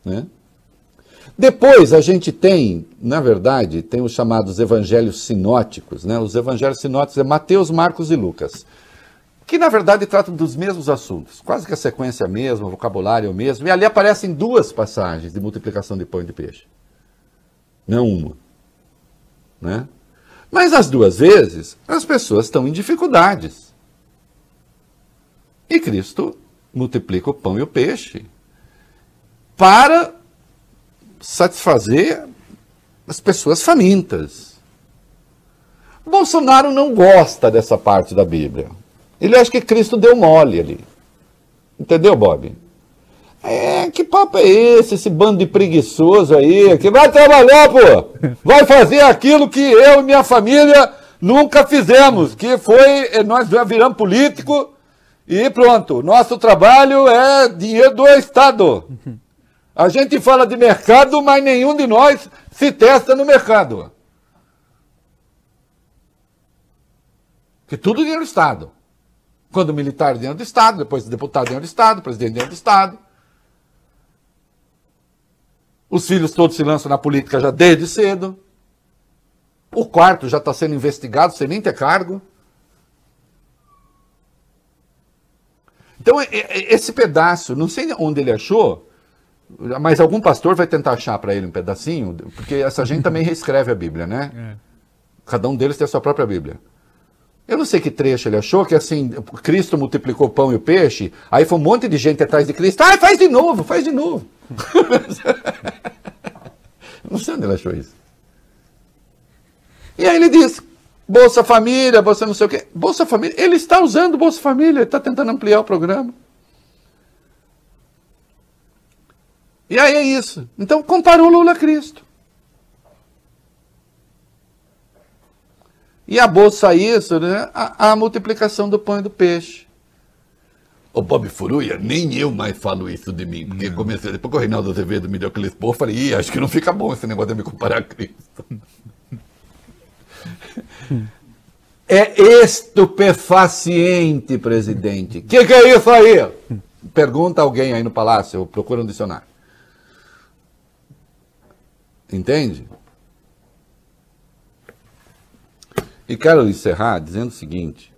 Né? Depois a gente tem, na verdade, tem os chamados evangelhos sinóticos. Né? Os evangelhos sinóticos é Mateus, Marcos e Lucas. Que na verdade tratam dos mesmos assuntos. Quase que a sequência é a mesma, o vocabulário é o mesmo. E ali aparecem duas passagens de multiplicação de pão e de peixe. Não uma. Né? Mas as duas vezes as pessoas estão em dificuldades. E Cristo multiplica o pão e o peixe para satisfazer as pessoas famintas. Bolsonaro não gosta dessa parte da Bíblia. Ele acha que Cristo deu mole ali. Entendeu, Bob? É, que papo é esse, esse bando de preguiçoso aí, que vai trabalhar, pô! Vai fazer aquilo que eu e minha família nunca fizemos, que foi, eh, nós viramos político e pronto. Nosso trabalho é dinheiro do Estado. A gente fala de mercado, mas nenhum de nós se testa no mercado. Que tudo dinheiro do Estado. Quando militar dinheiro do Estado, depois deputado dinheiro do Estado, presidente dinheiro do Estado. Os filhos todos se lançam na política já desde cedo. O quarto já está sendo investigado sem nem ter cargo. Então, esse pedaço, não sei onde ele achou, mas algum pastor vai tentar achar para ele um pedacinho, porque essa gente também reescreve a Bíblia, né? É. Cada um deles tem a sua própria Bíblia. Eu não sei que trecho ele achou, que assim, Cristo multiplicou pão e o peixe, aí foi um monte de gente atrás de Cristo. Ah, faz de novo, faz de novo. não sei onde ele achou isso. E aí ele diz, Bolsa Família, Bolsa não sei o quê. Bolsa Família, ele está usando Bolsa Família, ele está tentando ampliar o programa. E aí é isso. Então comparou Lula a Cristo. E a bolsa isso, né? A, a, multiplicação do pão e do peixe. Ô Bob Furuia, nem eu mais falo isso de mim, porque não. comecei, depois que o Reinaldo Azevedo me deu aquele expor, eu falei, Ih, acho que não fica bom esse negócio de me comparar a Cristo. é estupefaciente, presidente. O que, que é isso aí? Pergunta alguém aí no palácio, procura um dicionário. Entende? E quero encerrar dizendo o seguinte: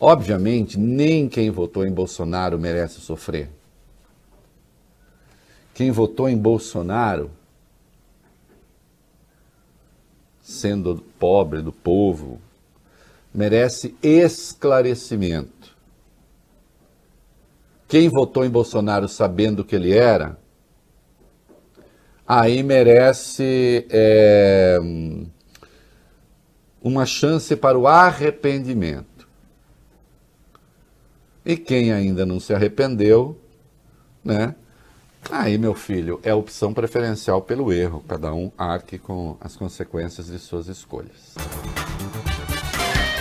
obviamente, nem quem votou em Bolsonaro merece sofrer. Quem votou em Bolsonaro, sendo pobre do povo, merece esclarecimento. Quem votou em Bolsonaro sabendo o que ele era, aí merece é, uma chance para o arrependimento. E quem ainda não se arrependeu, né? Aí, meu filho, é opção preferencial pelo erro. Cada um arque com as consequências de suas escolhas.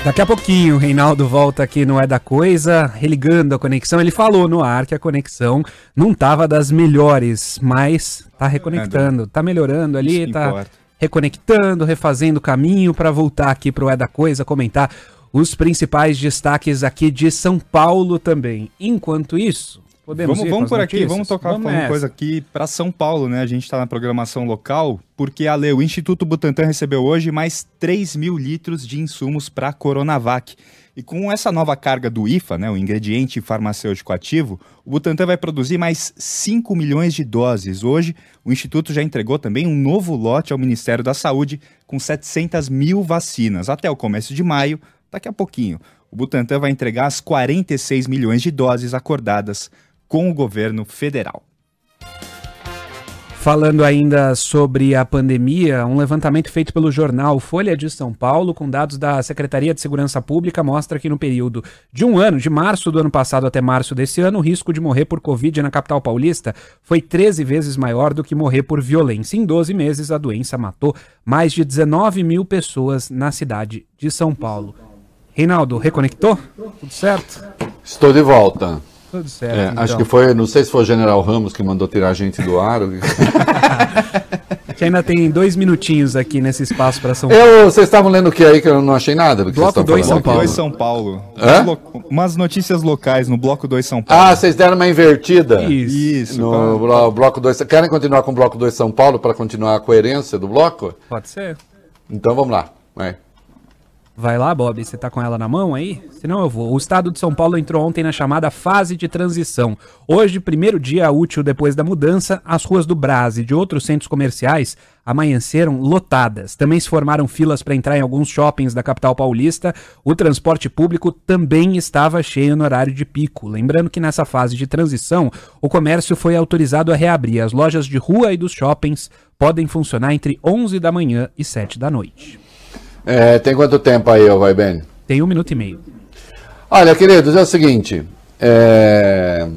Daqui a pouquinho, o Reinaldo volta aqui no É da Coisa, religando a conexão. Ele falou no ar que a conexão não estava das melhores, mas tá reconectando, tá melhorando ali, tá importa reconectando, refazendo o caminho para voltar aqui para o É da Coisa, comentar os principais destaques aqui de São Paulo também. Enquanto isso, podemos vamos, vamos por notícias? aqui, vamos tocar vamos falando coisa aqui para São Paulo, né? A gente está na programação local, porque a o Instituto Butantan recebeu hoje mais 3 mil litros de insumos para Coronavac. E com essa nova carga do IFA, né, o ingrediente farmacêutico ativo, o Butantan vai produzir mais 5 milhões de doses. Hoje, o Instituto já entregou também um novo lote ao Ministério da Saúde com 700 mil vacinas. Até o começo de maio, daqui a pouquinho, o Butantan vai entregar as 46 milhões de doses acordadas com o governo federal. Falando ainda sobre a pandemia, um levantamento feito pelo jornal Folha de São Paulo, com dados da Secretaria de Segurança Pública, mostra que no período de um ano, de março do ano passado até março desse ano, o risco de morrer por Covid na capital paulista foi 13 vezes maior do que morrer por violência. Em 12 meses, a doença matou mais de 19 mil pessoas na cidade de São Paulo. Reinaldo, reconectou? Tudo certo? Estou de volta. Tudo certo. É, então. Acho que foi, não sei se foi o General Ramos que mandou tirar a gente do ar. que ainda tem dois minutinhos aqui nesse espaço para São Paulo. Eu, vocês estavam lendo o que aí que eu não achei nada do que Bloco 2 São Paulo. 2 São Paulo. Hã? Umas notícias locais no Bloco 2 São Paulo. Ah, vocês deram uma invertida. Isso. Isso no blo Bloco 2. Querem continuar com o Bloco 2 São Paulo para continuar a coerência do bloco? Pode ser. Então vamos lá. Vai. Vai lá, Bob, você tá com ela na mão aí? Senão eu vou. O estado de São Paulo entrou ontem na chamada fase de transição. Hoje, primeiro dia útil depois da mudança, as ruas do Brás e de outros centros comerciais amanheceram lotadas. Também se formaram filas para entrar em alguns shoppings da capital paulista. O transporte público também estava cheio no horário de pico. Lembrando que nessa fase de transição, o comércio foi autorizado a reabrir. As lojas de rua e dos shoppings podem funcionar entre 11 da manhã e 7 da noite. É, tem quanto tempo aí, vai bem? Tem um minuto e meio. Olha, queridos, é o seguinte. É...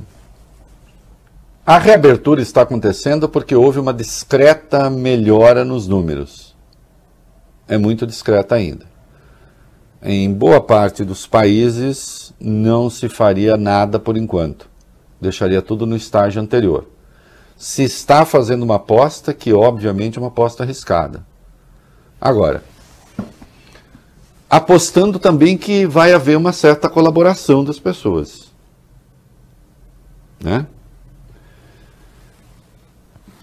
A reabertura está acontecendo porque houve uma discreta melhora nos números. É muito discreta ainda. Em boa parte dos países não se faria nada por enquanto. Deixaria tudo no estágio anterior. Se está fazendo uma aposta, que obviamente é uma aposta arriscada. Agora, apostando também que vai haver uma certa colaboração das pessoas. Né?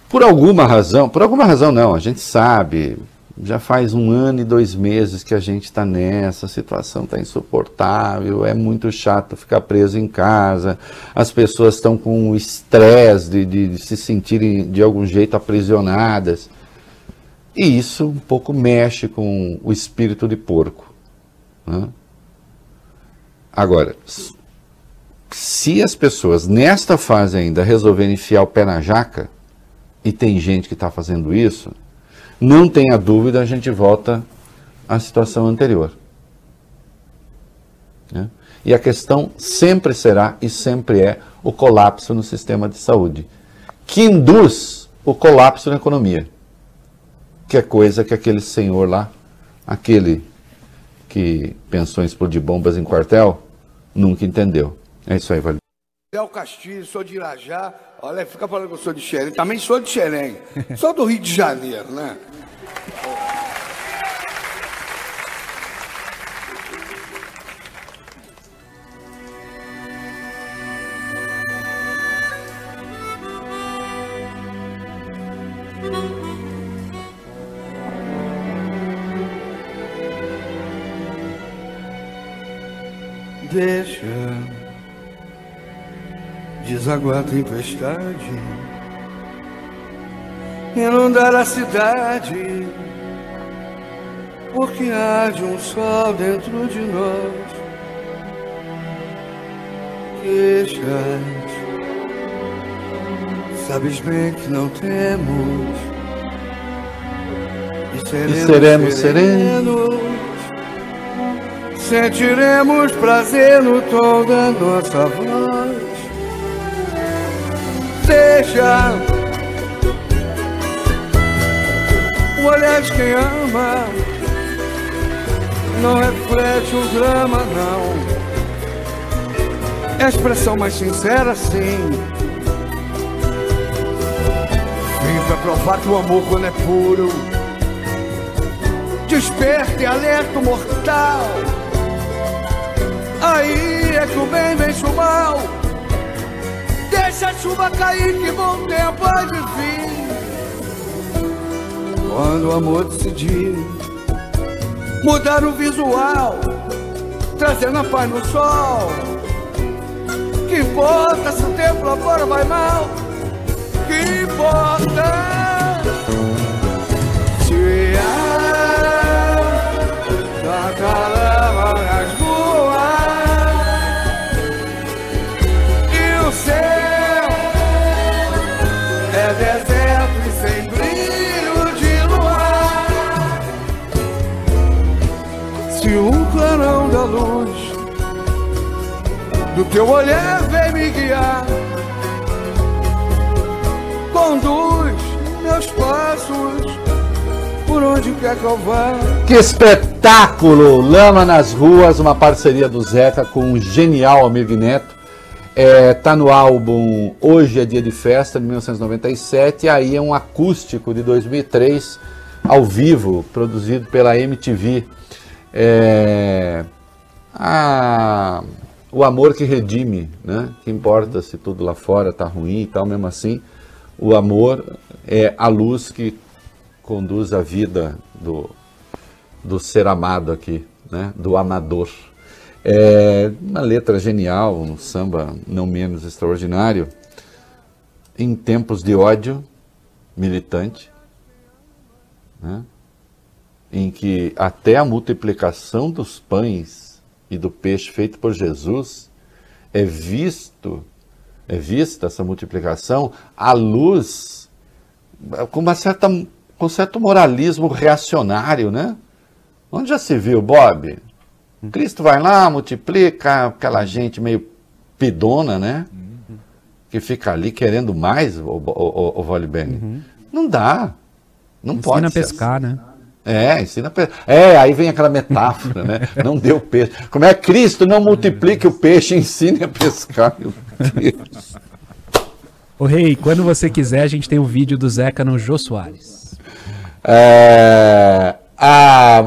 Por alguma razão, por alguma razão não, a gente sabe, já faz um ano e dois meses que a gente está nessa, a situação está insuportável, é muito chato ficar preso em casa, as pessoas estão com estresse de, de, de, se sentirem de algum jeito aprisionadas. E isso um pouco mexe com o espírito de porco. Né? Agora, se as pessoas nesta fase ainda resolverem enfiar o pé na jaca, e tem gente que está fazendo isso, não tenha dúvida, a gente volta à situação anterior. Né? E a questão sempre será e sempre é o colapso no sistema de saúde, que induz o colapso na economia, que é coisa que aquele senhor lá, aquele que pensou em explodir bombas em quartel, nunca entendeu. É isso aí, Valeu. Léo Castilho, sou de Irajá. Olha, fica falando que eu sou de Xerém. Também sou de Xerém. sou do Rio de Janeiro, né? Desaguar a tempestade, inundar a cidade, porque há de um sol dentro de nós. Queixas, sabes bem que não temos, e seremos, e seremos serenos. Sentiremos prazer no tom da nossa voz seja o olhar de quem ama não reflete o drama, não. É a expressão mais sincera, sim. Vim pra provar que o amor, quando é puro, desperta e alerta o mortal. Aí é que o bem vence o mal. Deixa a chuva cair que bom tempo há de vir. Quando o amor decidir Mudar o visual Trazendo a paz no sol. Que importa se o tempo lá fora vai mal Que importa teu olhar vem me guiar. Conduz meus passos por onde quer que eu vá. Que espetáculo! Lama nas ruas, uma parceria do Zeca com o genial amigo Neto. É, tá no álbum Hoje é Dia de Festa, de 1997, e aí é um acústico de 2003, ao vivo, produzido pela MTV. É, a, o amor que redime, né? Que importa se tudo lá fora está ruim e tal, mesmo assim, o amor é a luz que conduz a vida do, do ser amado aqui, né? Do amador. É uma letra genial, um samba não menos extraordinário, em tempos de ódio militante, né? em que até a multiplicação dos pães e do peixe feito por Jesus é visto, é vista essa multiplicação à luz com uma certa com certo moralismo reacionário, né? Onde já se viu, Bob? Cristo vai lá, multiplica aquela gente meio pidona, né? Que fica ali querendo mais, o, o, o, o Vale Bene. Não dá. Não Ensina pode a ser pescar, né? É, ensina. É, aí vem aquela metáfora, né? Não deu peixe. Como é Cristo não multiplique o peixe, ensine a pescar. Meu Deus. Ô Rei, quando você quiser, a gente tem o vídeo do Zeca no Jô Soares. É... Ah,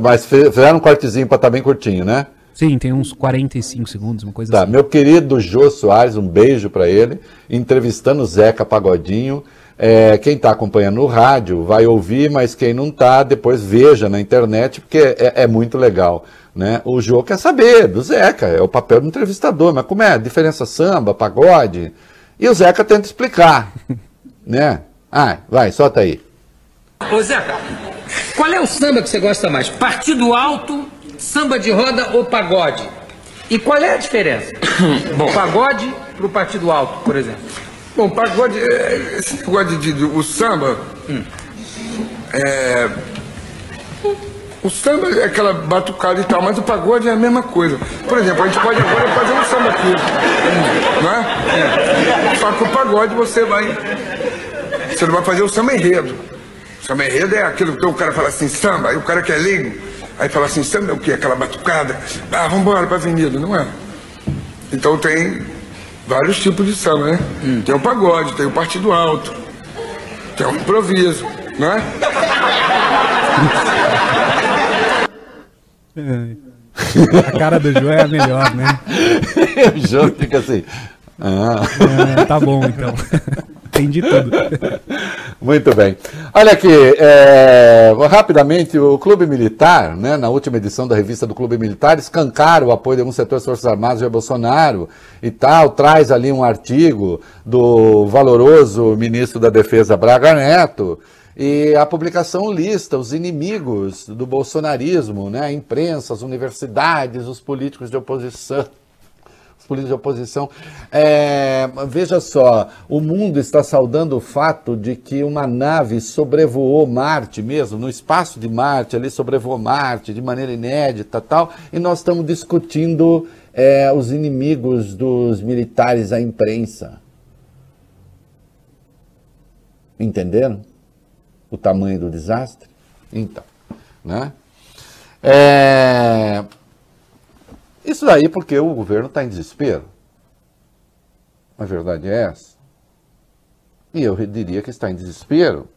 mas fe- fizeram um cortezinho para estar bem curtinho, né? Sim, tem uns 45 segundos, uma coisa Tá, assim. meu querido Jô Soares, um beijo para ele, entrevistando o Zeca Pagodinho. É, quem está acompanhando no rádio vai ouvir, mas quem não está, depois veja na internet, porque é, é muito legal. Né? O Jô quer saber do Zeca, é o papel do entrevistador, mas como é? A diferença samba, pagode? E o Zeca tenta explicar. né? Ah, vai, solta aí. Ô Zeca, qual é o samba que você gosta mais? Partido alto, samba de roda ou pagode? E qual é a diferença? Bom, pagode pro partido alto, por exemplo. Bom, pagode, é, esse negócio de, de- o samba, é, o samba é aquela batucada e tal, mas o pagode é a mesma coisa. Por exemplo, a gente pode agora fazer um samba aqui, não é? Só que o pagode você vai, você não vai fazer o samba enredo. O samba enredo é aquilo que o cara fala assim, samba, aí o cara que é leigo, aí fala assim, samba é o quê? Aquela batucada, ah, vamos embora pra avenida, não é? Então tem vários tipos de samba, né? Tem o pagode, tem o partido alto, tem o improviso, não é? A cara do Jô é a melhor, né? o Jô fica assim. Ah. É, tá bom, então. Entendi tudo. Muito bem. Olha aqui, é, rapidamente, o Clube Militar, né, na última edição da revista do Clube Militar, escancara o apoio de alguns setores das Forças Armadas de Bolsonaro e tal, traz ali um artigo do valoroso ministro da Defesa Braga Neto, e a publicação lista os inimigos do bolsonarismo, né, a imprensa, as universidades, os políticos de oposição os políticos de oposição. É, veja só, o mundo está saudando o fato de que uma nave sobrevoou Marte mesmo, no espaço de Marte, ali sobrevoou Marte de maneira inédita tal, e nós estamos discutindo é, os inimigos dos militares à imprensa. Entenderam? O tamanho do desastre? Então, né? É, isso daí porque o governo está em desespero. A verdade é essa. E eu diria que está em desespero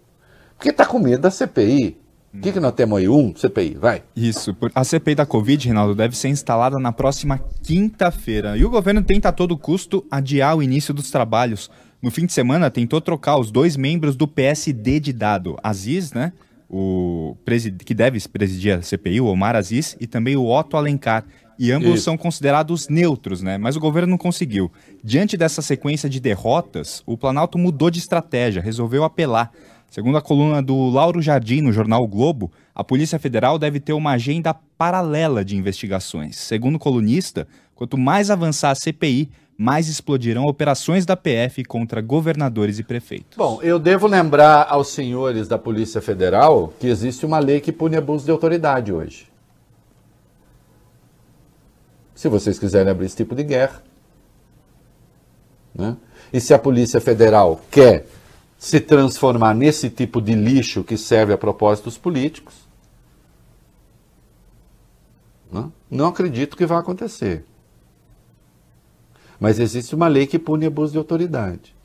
porque está com medo da CPI. O que, que nós temos aí? Um CPI, vai. Isso. A CPI da Covid, Reinaldo, deve ser instalada na próxima quinta-feira. E o governo tenta a todo custo adiar o início dos trabalhos. No fim de semana, tentou trocar os dois membros do PSD de dado. Aziz, né? O que deve presidir a CPI, o Omar Aziz, e também o Otto Alencar. E ambos Isso. são considerados neutros, né? Mas o governo não conseguiu. Diante dessa sequência de derrotas, o Planalto mudou de estratégia, resolveu apelar. Segundo a coluna do Lauro Jardim no jornal o Globo, a Polícia Federal deve ter uma agenda paralela de investigações. Segundo o colunista, quanto mais avançar a CPI, mais explodirão operações da PF contra governadores e prefeitos. Bom, eu devo lembrar aos senhores da Polícia Federal que existe uma lei que pune abuso de autoridade hoje. Se vocês quiserem abrir esse tipo de guerra. Né? E se a Polícia Federal quer se transformar nesse tipo de lixo que serve a propósitos políticos, né? não acredito que vai acontecer. Mas existe uma lei que pune abuso de autoridade.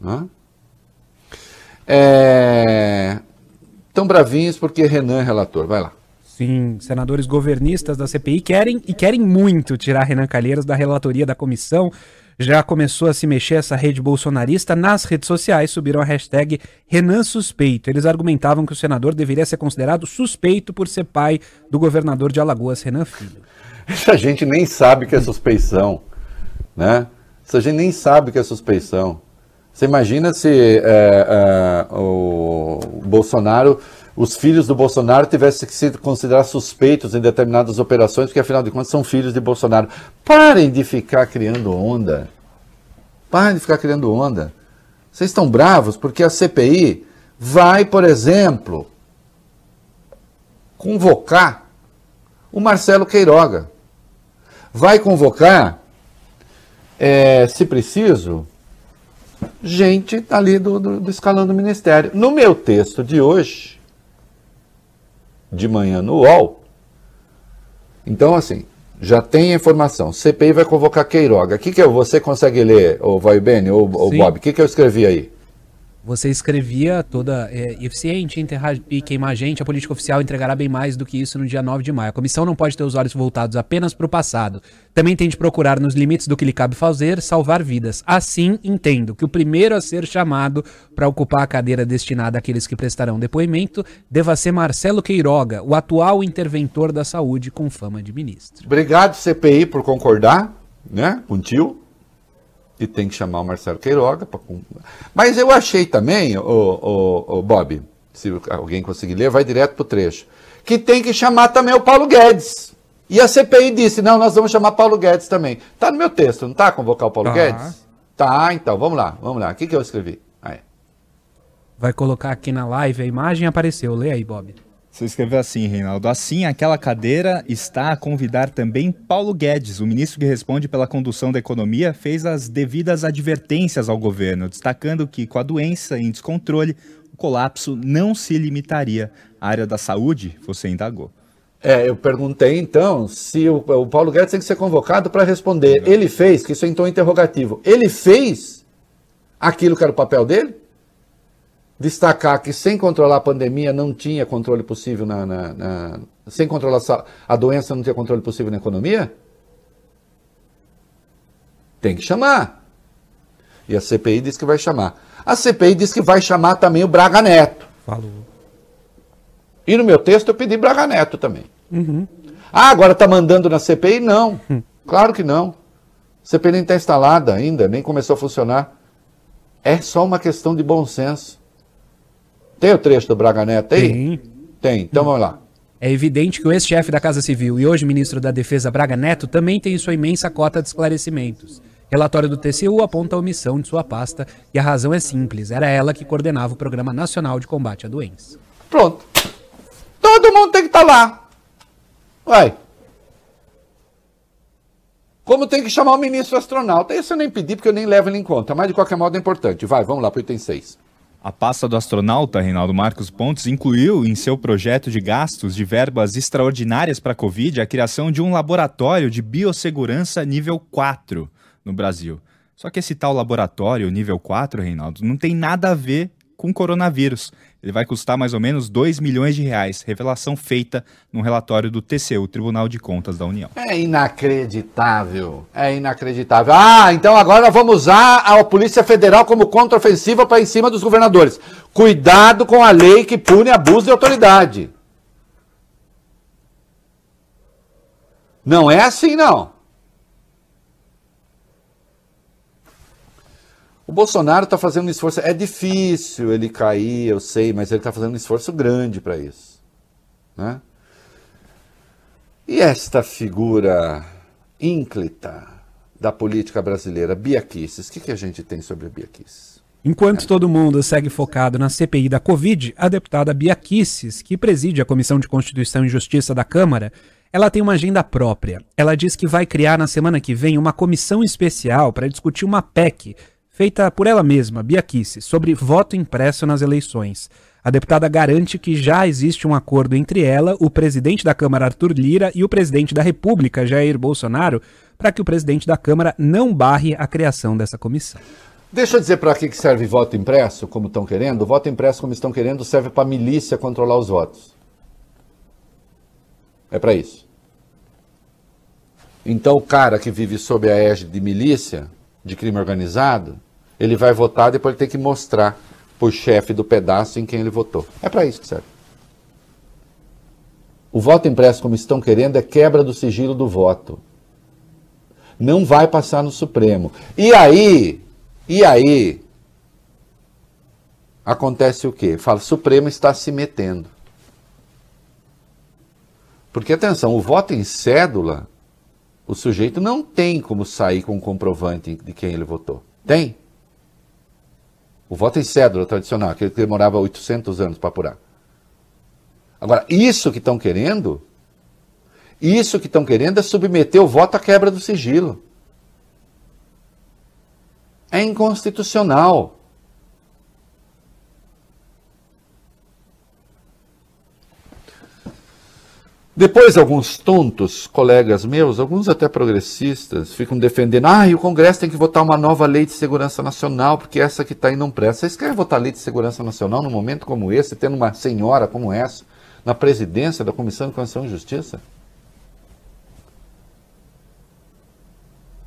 Né? É... Tão bravinhos porque Renan é relator. Vai lá. Sim, senadores governistas da CPI querem e querem muito tirar Renan Calheiros da relatoria da comissão. Já começou a se mexer essa rede bolsonarista. Nas redes sociais subiram a hashtag Renan Suspeito. Eles argumentavam que o senador deveria ser considerado suspeito por ser pai do governador de Alagoas, Renan Filho. Essa gente nem sabe que é suspeição, né? Essa gente nem sabe que é suspeição. Você imagina se é, é, o Bolsonaro, os filhos do Bolsonaro tivessem que se considerar suspeitos em determinadas operações, porque afinal de contas são filhos de Bolsonaro. Parem de ficar criando onda. Parem de ficar criando onda. Vocês estão bravos porque a CPI vai, por exemplo, convocar o Marcelo Queiroga. Vai convocar, é, se preciso, gente ali do, do, do escalão do ministério. No meu texto de hoje, de manhã no UOL, então assim, já tem a informação. CPI vai convocar Queiroga. O que, que eu, você consegue ler, o Vai Bene ou o Bob? O que, que eu escrevi aí? Você escrevia toda é, eficiente, enterrar e queimar gente, a política oficial entregará bem mais do que isso no dia 9 de maio. A comissão não pode ter os olhos voltados apenas para o passado. Também tem de procurar, nos limites do que lhe cabe fazer, salvar vidas. Assim, entendo que o primeiro a ser chamado para ocupar a cadeira destinada àqueles que prestarão depoimento deva ser Marcelo Queiroga, o atual interventor da saúde com fama de ministro. Obrigado, CPI, por concordar né, com o tio e tem que chamar o Marcelo Queiroga. Pra... Mas eu achei também, o, o, o, Bob, se alguém conseguir ler, vai direto para o trecho, que tem que chamar também o Paulo Guedes. E a CPI disse, não, nós vamos chamar Paulo Guedes também. Está no meu texto, não está? Convocar o Paulo Guedes? Tá, então, vamos lá, vamos lá. O que, que eu escrevi? Aí. Vai colocar aqui na live a imagem apareceu. Lê aí, Bob. Você escreveu assim, Reinaldo. Assim, aquela cadeira está a convidar também Paulo Guedes, o ministro que responde pela condução da economia, fez as devidas advertências ao governo, destacando que, com a doença em descontrole, o colapso não se limitaria à área da saúde. Você indagou. É, eu perguntei então se o, o Paulo Guedes tem que ser convocado para responder. Ele fez, que isso é então interrogativo, ele fez aquilo que era o papel dele? Destacar que sem controlar a pandemia não tinha controle possível na, na, na sem controlar a doença não tinha controle possível na economia? Tem que chamar. E a CPI diz que vai chamar. A CPI diz que vai chamar também o Braga Neto. Falou. E no meu texto eu pedi Braga Neto também. Uhum. Ah, agora está mandando na CPI? Não. Claro que não. A CPI nem está instalada ainda, nem começou a funcionar. É só uma questão de bom senso. Tem o trecho do Braga Neto aí? Tem. Tem, então vamos lá. É evidente que o ex-chefe da Casa Civil e hoje ministro da Defesa Braga Neto também tem sua imensa cota de esclarecimentos. Relatório do TCU aponta a omissão de sua pasta e a razão é simples, era ela que coordenava o Programa Nacional de Combate à Doença. Pronto. Todo mundo tem que estar tá lá. Vai. Como tem que chamar o ministro astronauta? Isso eu nem pedi porque eu nem levo ele em conta, mas de qualquer modo é importante. Vai, vamos lá para o item 6. A pasta do astronauta Reinaldo Marcos Pontes incluiu em seu projeto de gastos de verbas extraordinárias para a Covid a criação de um laboratório de biossegurança nível 4 no Brasil. Só que esse tal laboratório nível 4, Reinaldo, não tem nada a ver com coronavírus. Ele vai custar mais ou menos 2 milhões de reais, revelação feita no relatório do TCU, Tribunal de Contas da União. É inacreditável, é inacreditável. Ah, então agora vamos usar a Polícia Federal como contraofensiva para em cima dos governadores. Cuidado com a lei que pune abuso de autoridade. Não é assim, não. O Bolsonaro está fazendo um esforço. É difícil ele cair, eu sei, mas ele está fazendo um esforço grande para isso. Né? E esta figura ínclita da política brasileira, Bia Kicis, o que, que a gente tem sobre a Bia Kicis? Enquanto todo mundo segue focado na CPI da Covid, a deputada Bia Kicis, que preside a Comissão de Constituição e Justiça da Câmara, ela tem uma agenda própria. Ela diz que vai criar na semana que vem uma comissão especial para discutir uma PEC feita por ela mesma, Bia Kicis, sobre voto impresso nas eleições. A deputada garante que já existe um acordo entre ela, o presidente da Câmara Arthur Lira e o presidente da República Jair Bolsonaro para que o presidente da Câmara não barre a criação dessa comissão. Deixa eu dizer para que serve voto impresso, como estão querendo. Voto impresso, como estão querendo, serve para a milícia controlar os votos. É para isso. Então, o cara que vive sob a égide de milícia, de crime organizado, ele vai votar, depois ele tem que mostrar para o chefe do pedaço em quem ele votou. É para isso que serve. O voto impresso, como estão querendo, é quebra do sigilo do voto. Não vai passar no Supremo. E aí, e aí, acontece o quê? Fala, o Supremo está se metendo. Porque, atenção, o voto em cédula, o sujeito não tem como sair com um comprovante de quem ele votou. Tem? O voto em cédula tradicional, aquele que demorava 800 anos para apurar. Agora, isso que estão querendo, isso que estão querendo é submeter o voto à quebra do sigilo. É inconstitucional. Depois, alguns tontos, colegas meus, alguns até progressistas, ficam defendendo: ah, o Congresso tem que votar uma nova lei de segurança nacional, porque essa que está aí não presta. Vocês querem votar lei de segurança nacional num momento como esse, tendo uma senhora como essa na presidência da Comissão de Constituição e Justiça?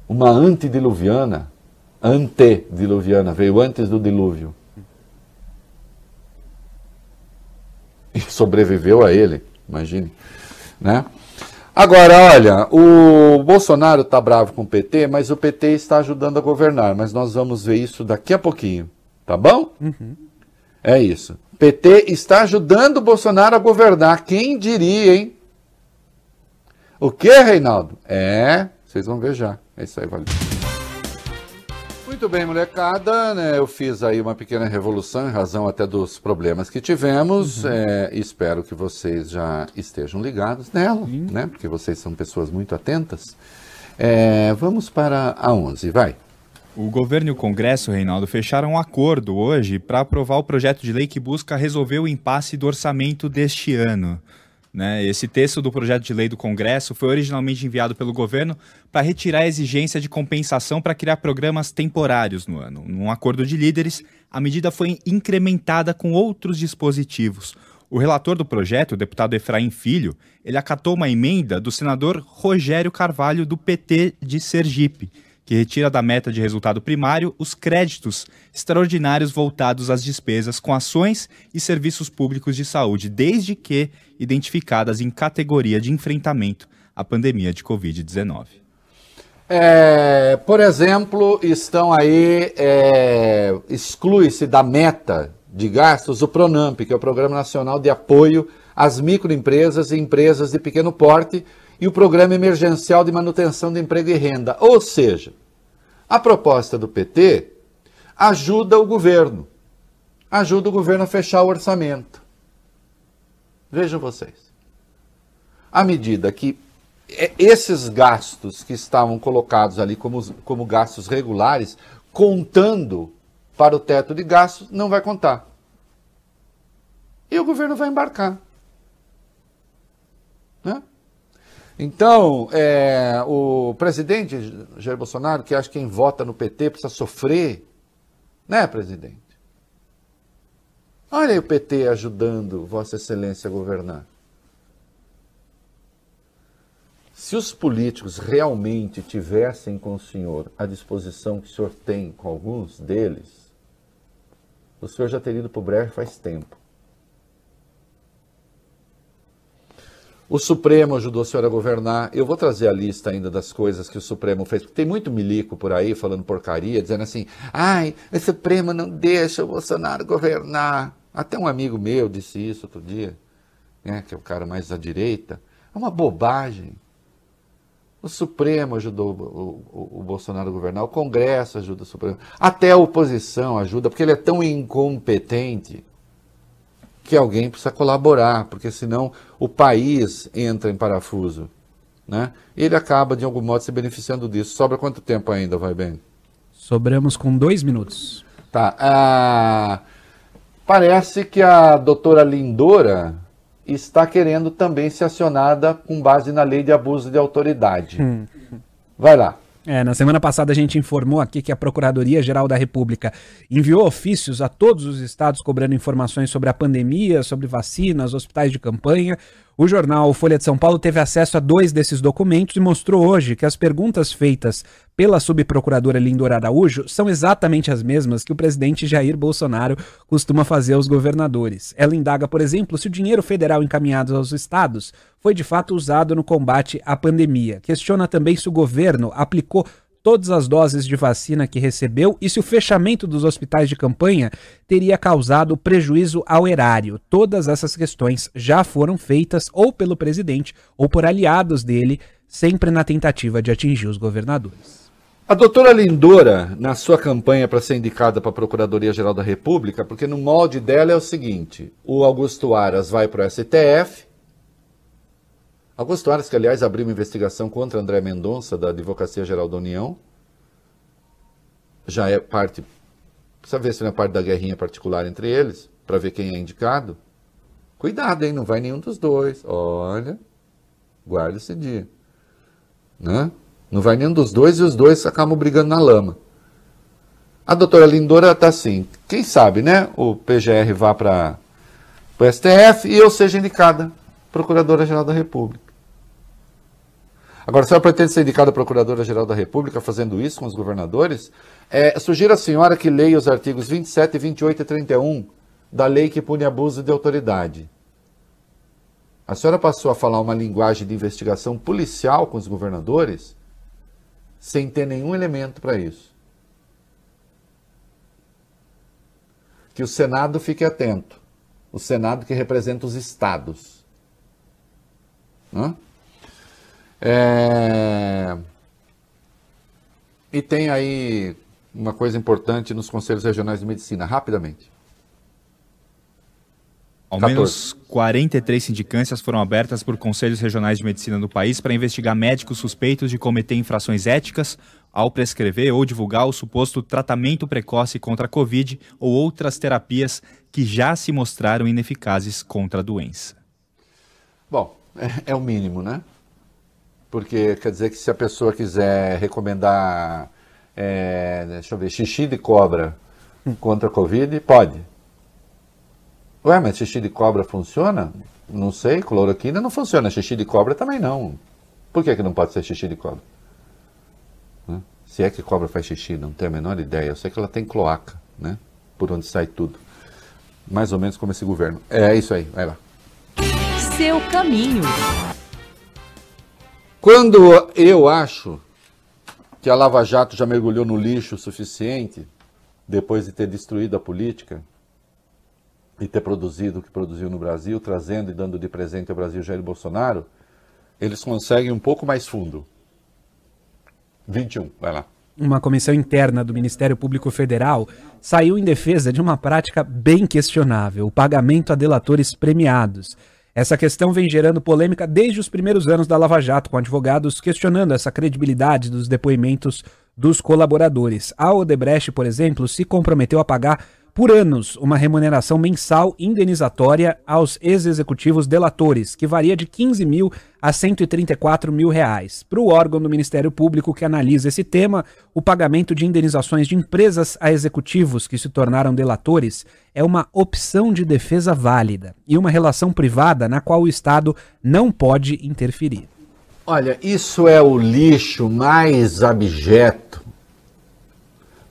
Uma antediluviana, antediluviana, veio antes do dilúvio. E sobreviveu a ele, imagine. Né? Agora, olha, o Bolsonaro está bravo com o PT, mas o PT está ajudando a governar. Mas nós vamos ver isso daqui a pouquinho, tá bom? Uhum. É isso. PT está ajudando o Bolsonaro a governar. Quem diria, hein? O que, Reinaldo? É, vocês vão ver já. É isso aí, valeu. Muito bem, molecada, né? eu fiz aí uma pequena revolução em razão até dos problemas que tivemos. Uhum. É, espero que vocês já estejam ligados nela, uhum. né? Porque vocês são pessoas muito atentas. É, vamos para a 11, vai. O governo e o Congresso, Reinaldo, fecharam um acordo hoje para aprovar o projeto de lei que busca resolver o impasse do orçamento deste ano. Né? Esse texto do projeto de lei do Congresso foi originalmente enviado pelo governo para retirar a exigência de compensação para criar programas temporários no ano. Num acordo de líderes, a medida foi incrementada com outros dispositivos. O relator do projeto, o deputado Efraim Filho, ele acatou uma emenda do senador Rogério Carvalho, do PT de Sergipe que retira da meta de resultado primário os créditos extraordinários voltados às despesas com ações e serviços públicos de saúde, desde que identificadas em categoria de enfrentamento à pandemia de Covid-19. É, por exemplo, estão aí, é, exclui-se da meta de gastos o PRONAMP, que é o Programa Nacional de Apoio às Microempresas e Empresas de Pequeno Porte, e o Programa Emergencial de Manutenção de Emprego e Renda. Ou seja, a proposta do PT ajuda o governo, ajuda o governo a fechar o orçamento. Vejam vocês. À medida que esses gastos que estavam colocados ali como, como gastos regulares, contando para o teto de gastos, não vai contar. E o governo vai embarcar. Né? Então, é, o presidente Jair Bolsonaro, que acha que quem vota no PT precisa sofrer, né, presidente? Olha aí o PT ajudando Vossa Excelência a governar. Se os políticos realmente tivessem com o senhor a disposição que o senhor tem com alguns deles, o senhor já teria ido para o breve faz tempo. O Supremo ajudou a senhora a governar. Eu vou trazer a lista ainda das coisas que o Supremo fez, tem muito milico por aí falando porcaria, dizendo assim: ai, o Supremo não deixa o Bolsonaro governar. Até um amigo meu disse isso outro dia, né, que é o cara mais à direita. É uma bobagem. O Supremo ajudou o, o, o, Bolsonaro a governar, o Congresso ajuda o Supremo, até a oposição ajuda, porque ele é tão incompetente que alguém precisa colaborar, porque senão o país entra em parafuso. Né? Ele acaba, de algum modo, se beneficiando disso. Sobra quanto tempo ainda, vai bem? Sobramos com dois minutos. Tá. Ah, parece que a doutora Lindora está querendo também ser acionada com base na lei de abuso de autoridade. Hum. Vai lá. É, na semana passada a gente informou aqui que a Procuradoria-Geral da República enviou ofícios a todos os estados cobrando informações sobre a pandemia, sobre vacinas, hospitais de campanha. O jornal Folha de São Paulo teve acesso a dois desses documentos e mostrou hoje que as perguntas feitas pela subprocuradora Lindor Araújo são exatamente as mesmas que o presidente Jair Bolsonaro costuma fazer aos governadores. Ela indaga, por exemplo, se o dinheiro federal encaminhado aos estados foi de fato usado no combate à pandemia. Questiona também se o governo aplicou todas as doses de vacina que recebeu e se o fechamento dos hospitais de campanha teria causado prejuízo ao erário. Todas essas questões já foram feitas ou pelo presidente ou por aliados dele, sempre na tentativa de atingir os governadores. A doutora Lindora, na sua campanha para ser indicada para a Procuradoria-Geral da República, porque no molde dela é o seguinte: o Augusto Aras vai para o STF. Augusto Aras, que aliás abriu uma investigação contra André Mendonça, da Advocacia Geral da União, já é parte. Precisa ver se não é parte da guerrinha particular entre eles, para ver quem é indicado. Cuidado, hein? Não vai nenhum dos dois. Olha, guarda esse dia. Né? Não vai nenhum dos dois e os dois acabam brigando na lama. A doutora Lindora está assim, quem sabe, né? O PGR vá para o STF e eu seja indicada Procuradora-Geral da República. Agora, se ela pretende ser indicada Procuradora-Geral da República fazendo isso com os governadores, é, sugiro à senhora que leia os artigos 27, 28 e 31 da lei que pune abuso de autoridade. A senhora passou a falar uma linguagem de investigação policial com os governadores sem ter nenhum elemento para isso. Que o Senado fique atento. O Senado que representa os estados. Né? É... E tem aí uma coisa importante nos conselhos regionais de medicina, rapidamente. Ao 14. menos 43 sindicâncias foram abertas por conselhos regionais de medicina do país para investigar médicos suspeitos de cometer infrações éticas ao prescrever ou divulgar o suposto tratamento precoce contra a Covid ou outras terapias que já se mostraram ineficazes contra a doença. Bom, é, é o mínimo, né? Porque quer dizer que se a pessoa quiser recomendar, é, deixa eu ver, xixi de cobra contra a Covid, pode. Ué, mas xixi de cobra funciona? Não sei, cloroquina não funciona, xixi de cobra também não. Por que, que não pode ser xixi de cobra? Se é que cobra faz xixi, não tenho a menor ideia. Eu sei que ela tem cloaca, né? Por onde sai tudo. Mais ou menos como esse governo. É isso aí, vai lá. Seu caminho. Quando eu acho que a Lava Jato já mergulhou no lixo o suficiente, depois de ter destruído a política, e ter produzido o que produziu no Brasil, trazendo e dando de presente ao Brasil Jair Bolsonaro, eles conseguem um pouco mais fundo. 21, vai lá. Uma comissão interna do Ministério Público Federal saiu em defesa de uma prática bem questionável, o pagamento a delatores premiados. Essa questão vem gerando polêmica desde os primeiros anos da Lava Jato, com advogados questionando essa credibilidade dos depoimentos dos colaboradores. A Odebrecht, por exemplo, se comprometeu a pagar por anos uma remuneração mensal indenizatória aos ex-executivos delatores, que varia de 15 mil a 134 mil reais. Para o órgão do Ministério Público que analisa esse tema, o pagamento de indenizações de empresas a executivos que se tornaram delatores é uma opção de defesa válida e uma relação privada na qual o Estado não pode interferir. Olha, isso é o lixo mais abjeto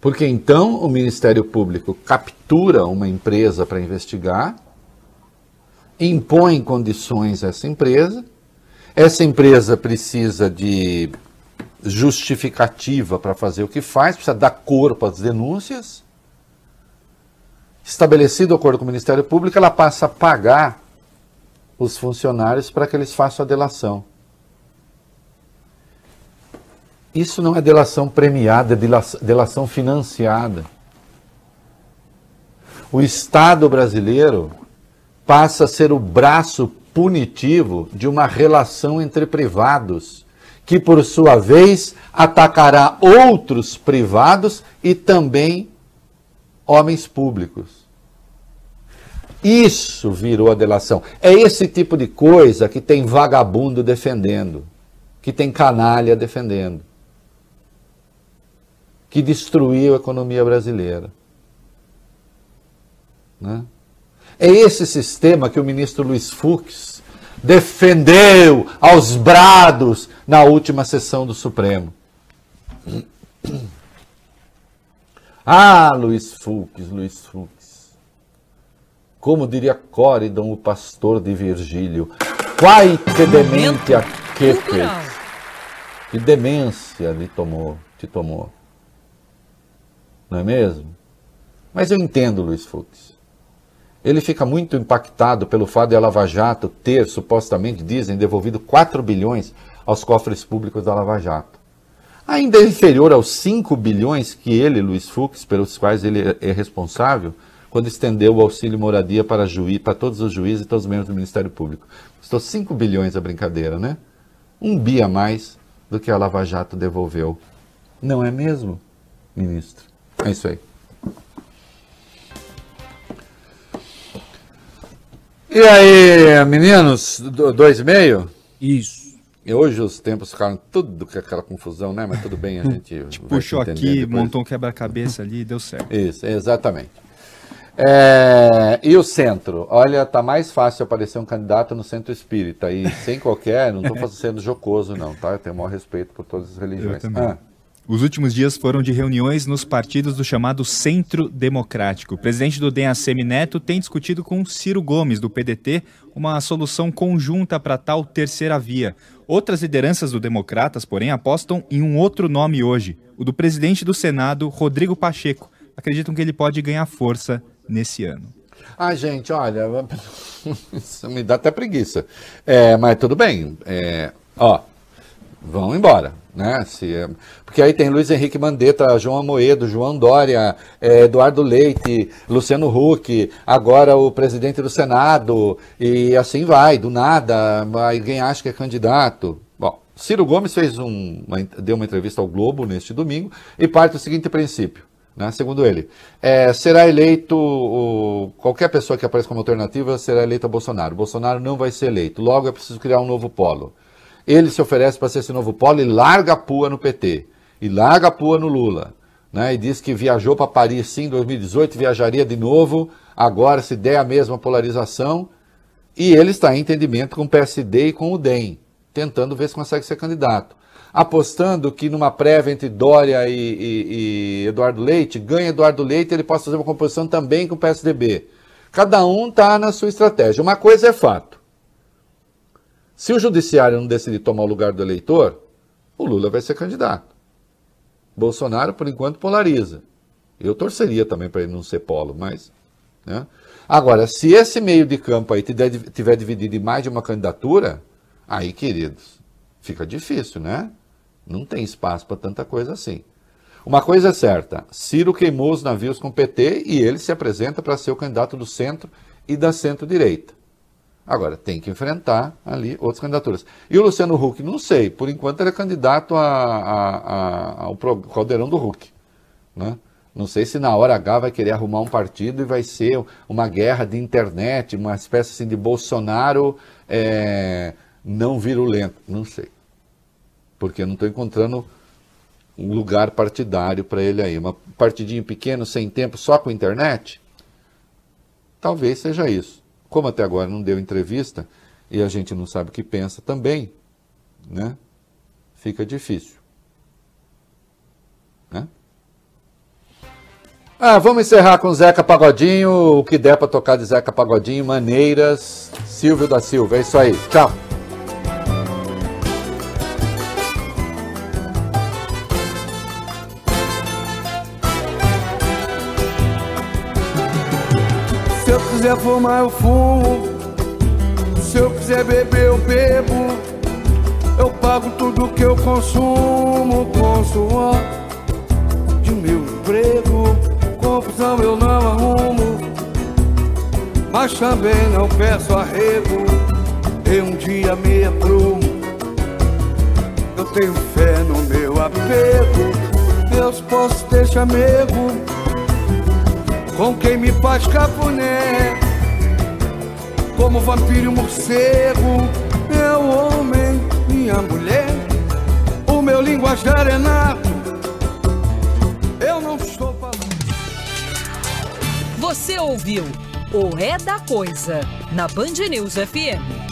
porque então o Ministério Público captura uma empresa para investigar, impõe condições a essa empresa, essa empresa precisa de justificativa para fazer o que faz, precisa dar corpo às denúncias. Estabelecido o acordo com o Ministério Público, ela passa a pagar os funcionários para que eles façam a delação. Isso não é delação premiada, é delação financiada. O Estado brasileiro passa a ser o braço punitivo de uma relação entre privados, que por sua vez atacará outros privados e também homens públicos. Isso virou a delação. É esse tipo de coisa que tem vagabundo defendendo, que tem canalha defendendo que destruiu a economia brasileira. Né? É esse sistema que o ministro Luiz Fux defendeu aos brados na última sessão do Supremo. Ah, Luiz Fux, Luiz Fux. Como diria Córidon, o pastor de Virgílio. Quai que demência que, que demência lhe tomou, te tomou não é mesmo? Mas eu entendo Luiz Fux. Ele fica muito impactado pelo fato de a Lava Jato ter, supostamente, dizem, devolvido 4 bilhões aos cofres públicos da Lava Jato. ainda é inferior aos 5 bilhões que ele, Luiz Fux, pelos quais ele é responsável, quando estendeu o auxílio moradia para, juiz, para todos os juízes e todos os membros do Ministério Público. Custou 5 bilhões a brincadeira, né? Um bi a mais do que a Lava Jato devolveu. Não é mesmo, ministro? É isso aí. E aí, meninos, dois e meio? Isso. E hoje os tempos ficaram tudo com aquela confusão, né? Mas tudo bem, a gente. Te puxou aqui, depois. montou um quebra-cabeça ali e deu certo. Isso, exatamente. É, e o centro? Olha, tá mais fácil aparecer um candidato no centro espírita. E sem qualquer, não estou sendo jocoso, não, tá? Eu tenho o maior respeito por todas as religiões. Ah. Os últimos dias foram de reuniões nos partidos do chamado Centro Democrático. O presidente do DEM, Neto, tem discutido com Ciro Gomes, do PDT, uma solução conjunta para tal terceira via. Outras lideranças do Democratas, porém, apostam em um outro nome hoje, o do presidente do Senado, Rodrigo Pacheco. Acreditam que ele pode ganhar força nesse ano. Ah, gente, olha, isso me dá até preguiça. É, mas tudo bem. É, ó, vão embora. Né? Se, é, porque aí tem Luiz Henrique Mandetta, João Amoedo, João Dória, é, Eduardo Leite, Luciano Huck, agora o presidente do Senado, e assim vai, do nada, alguém acha que é candidato. Bom, Ciro Gomes fez um, uma, deu uma entrevista ao Globo neste domingo e parte do seguinte princípio. Né? Segundo ele, é, será eleito o, qualquer pessoa que apareça como alternativa será eleita Bolsonaro. Bolsonaro não vai ser eleito. Logo é preciso criar um novo polo. Ele se oferece para ser esse novo polo e larga a pua no PT. E larga a pua no Lula. Né? E diz que viajou para Paris sim em 2018, viajaria de novo, agora se der a mesma polarização. E ele está em entendimento com o PSD e com o DEM, tentando ver se consegue ser candidato. Apostando que numa prévia entre Dória e, e, e Eduardo Leite, ganha Eduardo Leite, ele possa fazer uma composição também com o PSDB. Cada um está na sua estratégia. Uma coisa é fato. Se o judiciário não decidir tomar o lugar do eleitor, o Lula vai ser candidato. Bolsonaro, por enquanto, polariza. Eu torceria também para ele não ser polo, mas. Né? Agora, se esse meio de campo aí tiver, dividido em mais de uma candidatura, aí, queridos, fica difícil, né? Não tem espaço para tanta coisa assim. Uma coisa é certa: Ciro queimou os navios com o PT e ele se apresenta para ser o candidato do centro e da centro-direita. Agora, tem que enfrentar ali outras candidaturas. E o Luciano Huck, não sei, por enquanto ele é candidato a, a, a, ao caldeirão do Huck. Né? Não sei se na hora H vai querer arrumar um partido e vai ser uma guerra de internet, uma espécie assim, de Bolsonaro é, não virulento. Não sei. Porque eu não estou encontrando um lugar partidário para ele aí. Um partidinho pequeno, sem tempo, só com internet? Talvez seja isso. Como até agora não deu entrevista e a gente não sabe o que pensa também, né? Fica difícil. Né? Ah, vamos encerrar com Zeca Pagodinho, o que der para tocar de Zeca Pagodinho, Maneiras, Silvio da Silva. É isso aí. Tchau. Fumar, eu fumo. Se eu quiser beber, eu bebo. Eu pago tudo que eu consumo com suor de meu emprego. Confusão eu não arrumo, mas também não peço arrego. E um dia me aprumo. Eu tenho fé no meu apego. Deus posso ter chamego com quem me faz cafuné. Como vampiro e morcego, meu homem, minha mulher, o meu linguajar é nato. Eu não estou falando. Você ouviu o É da Coisa, na Band News FM.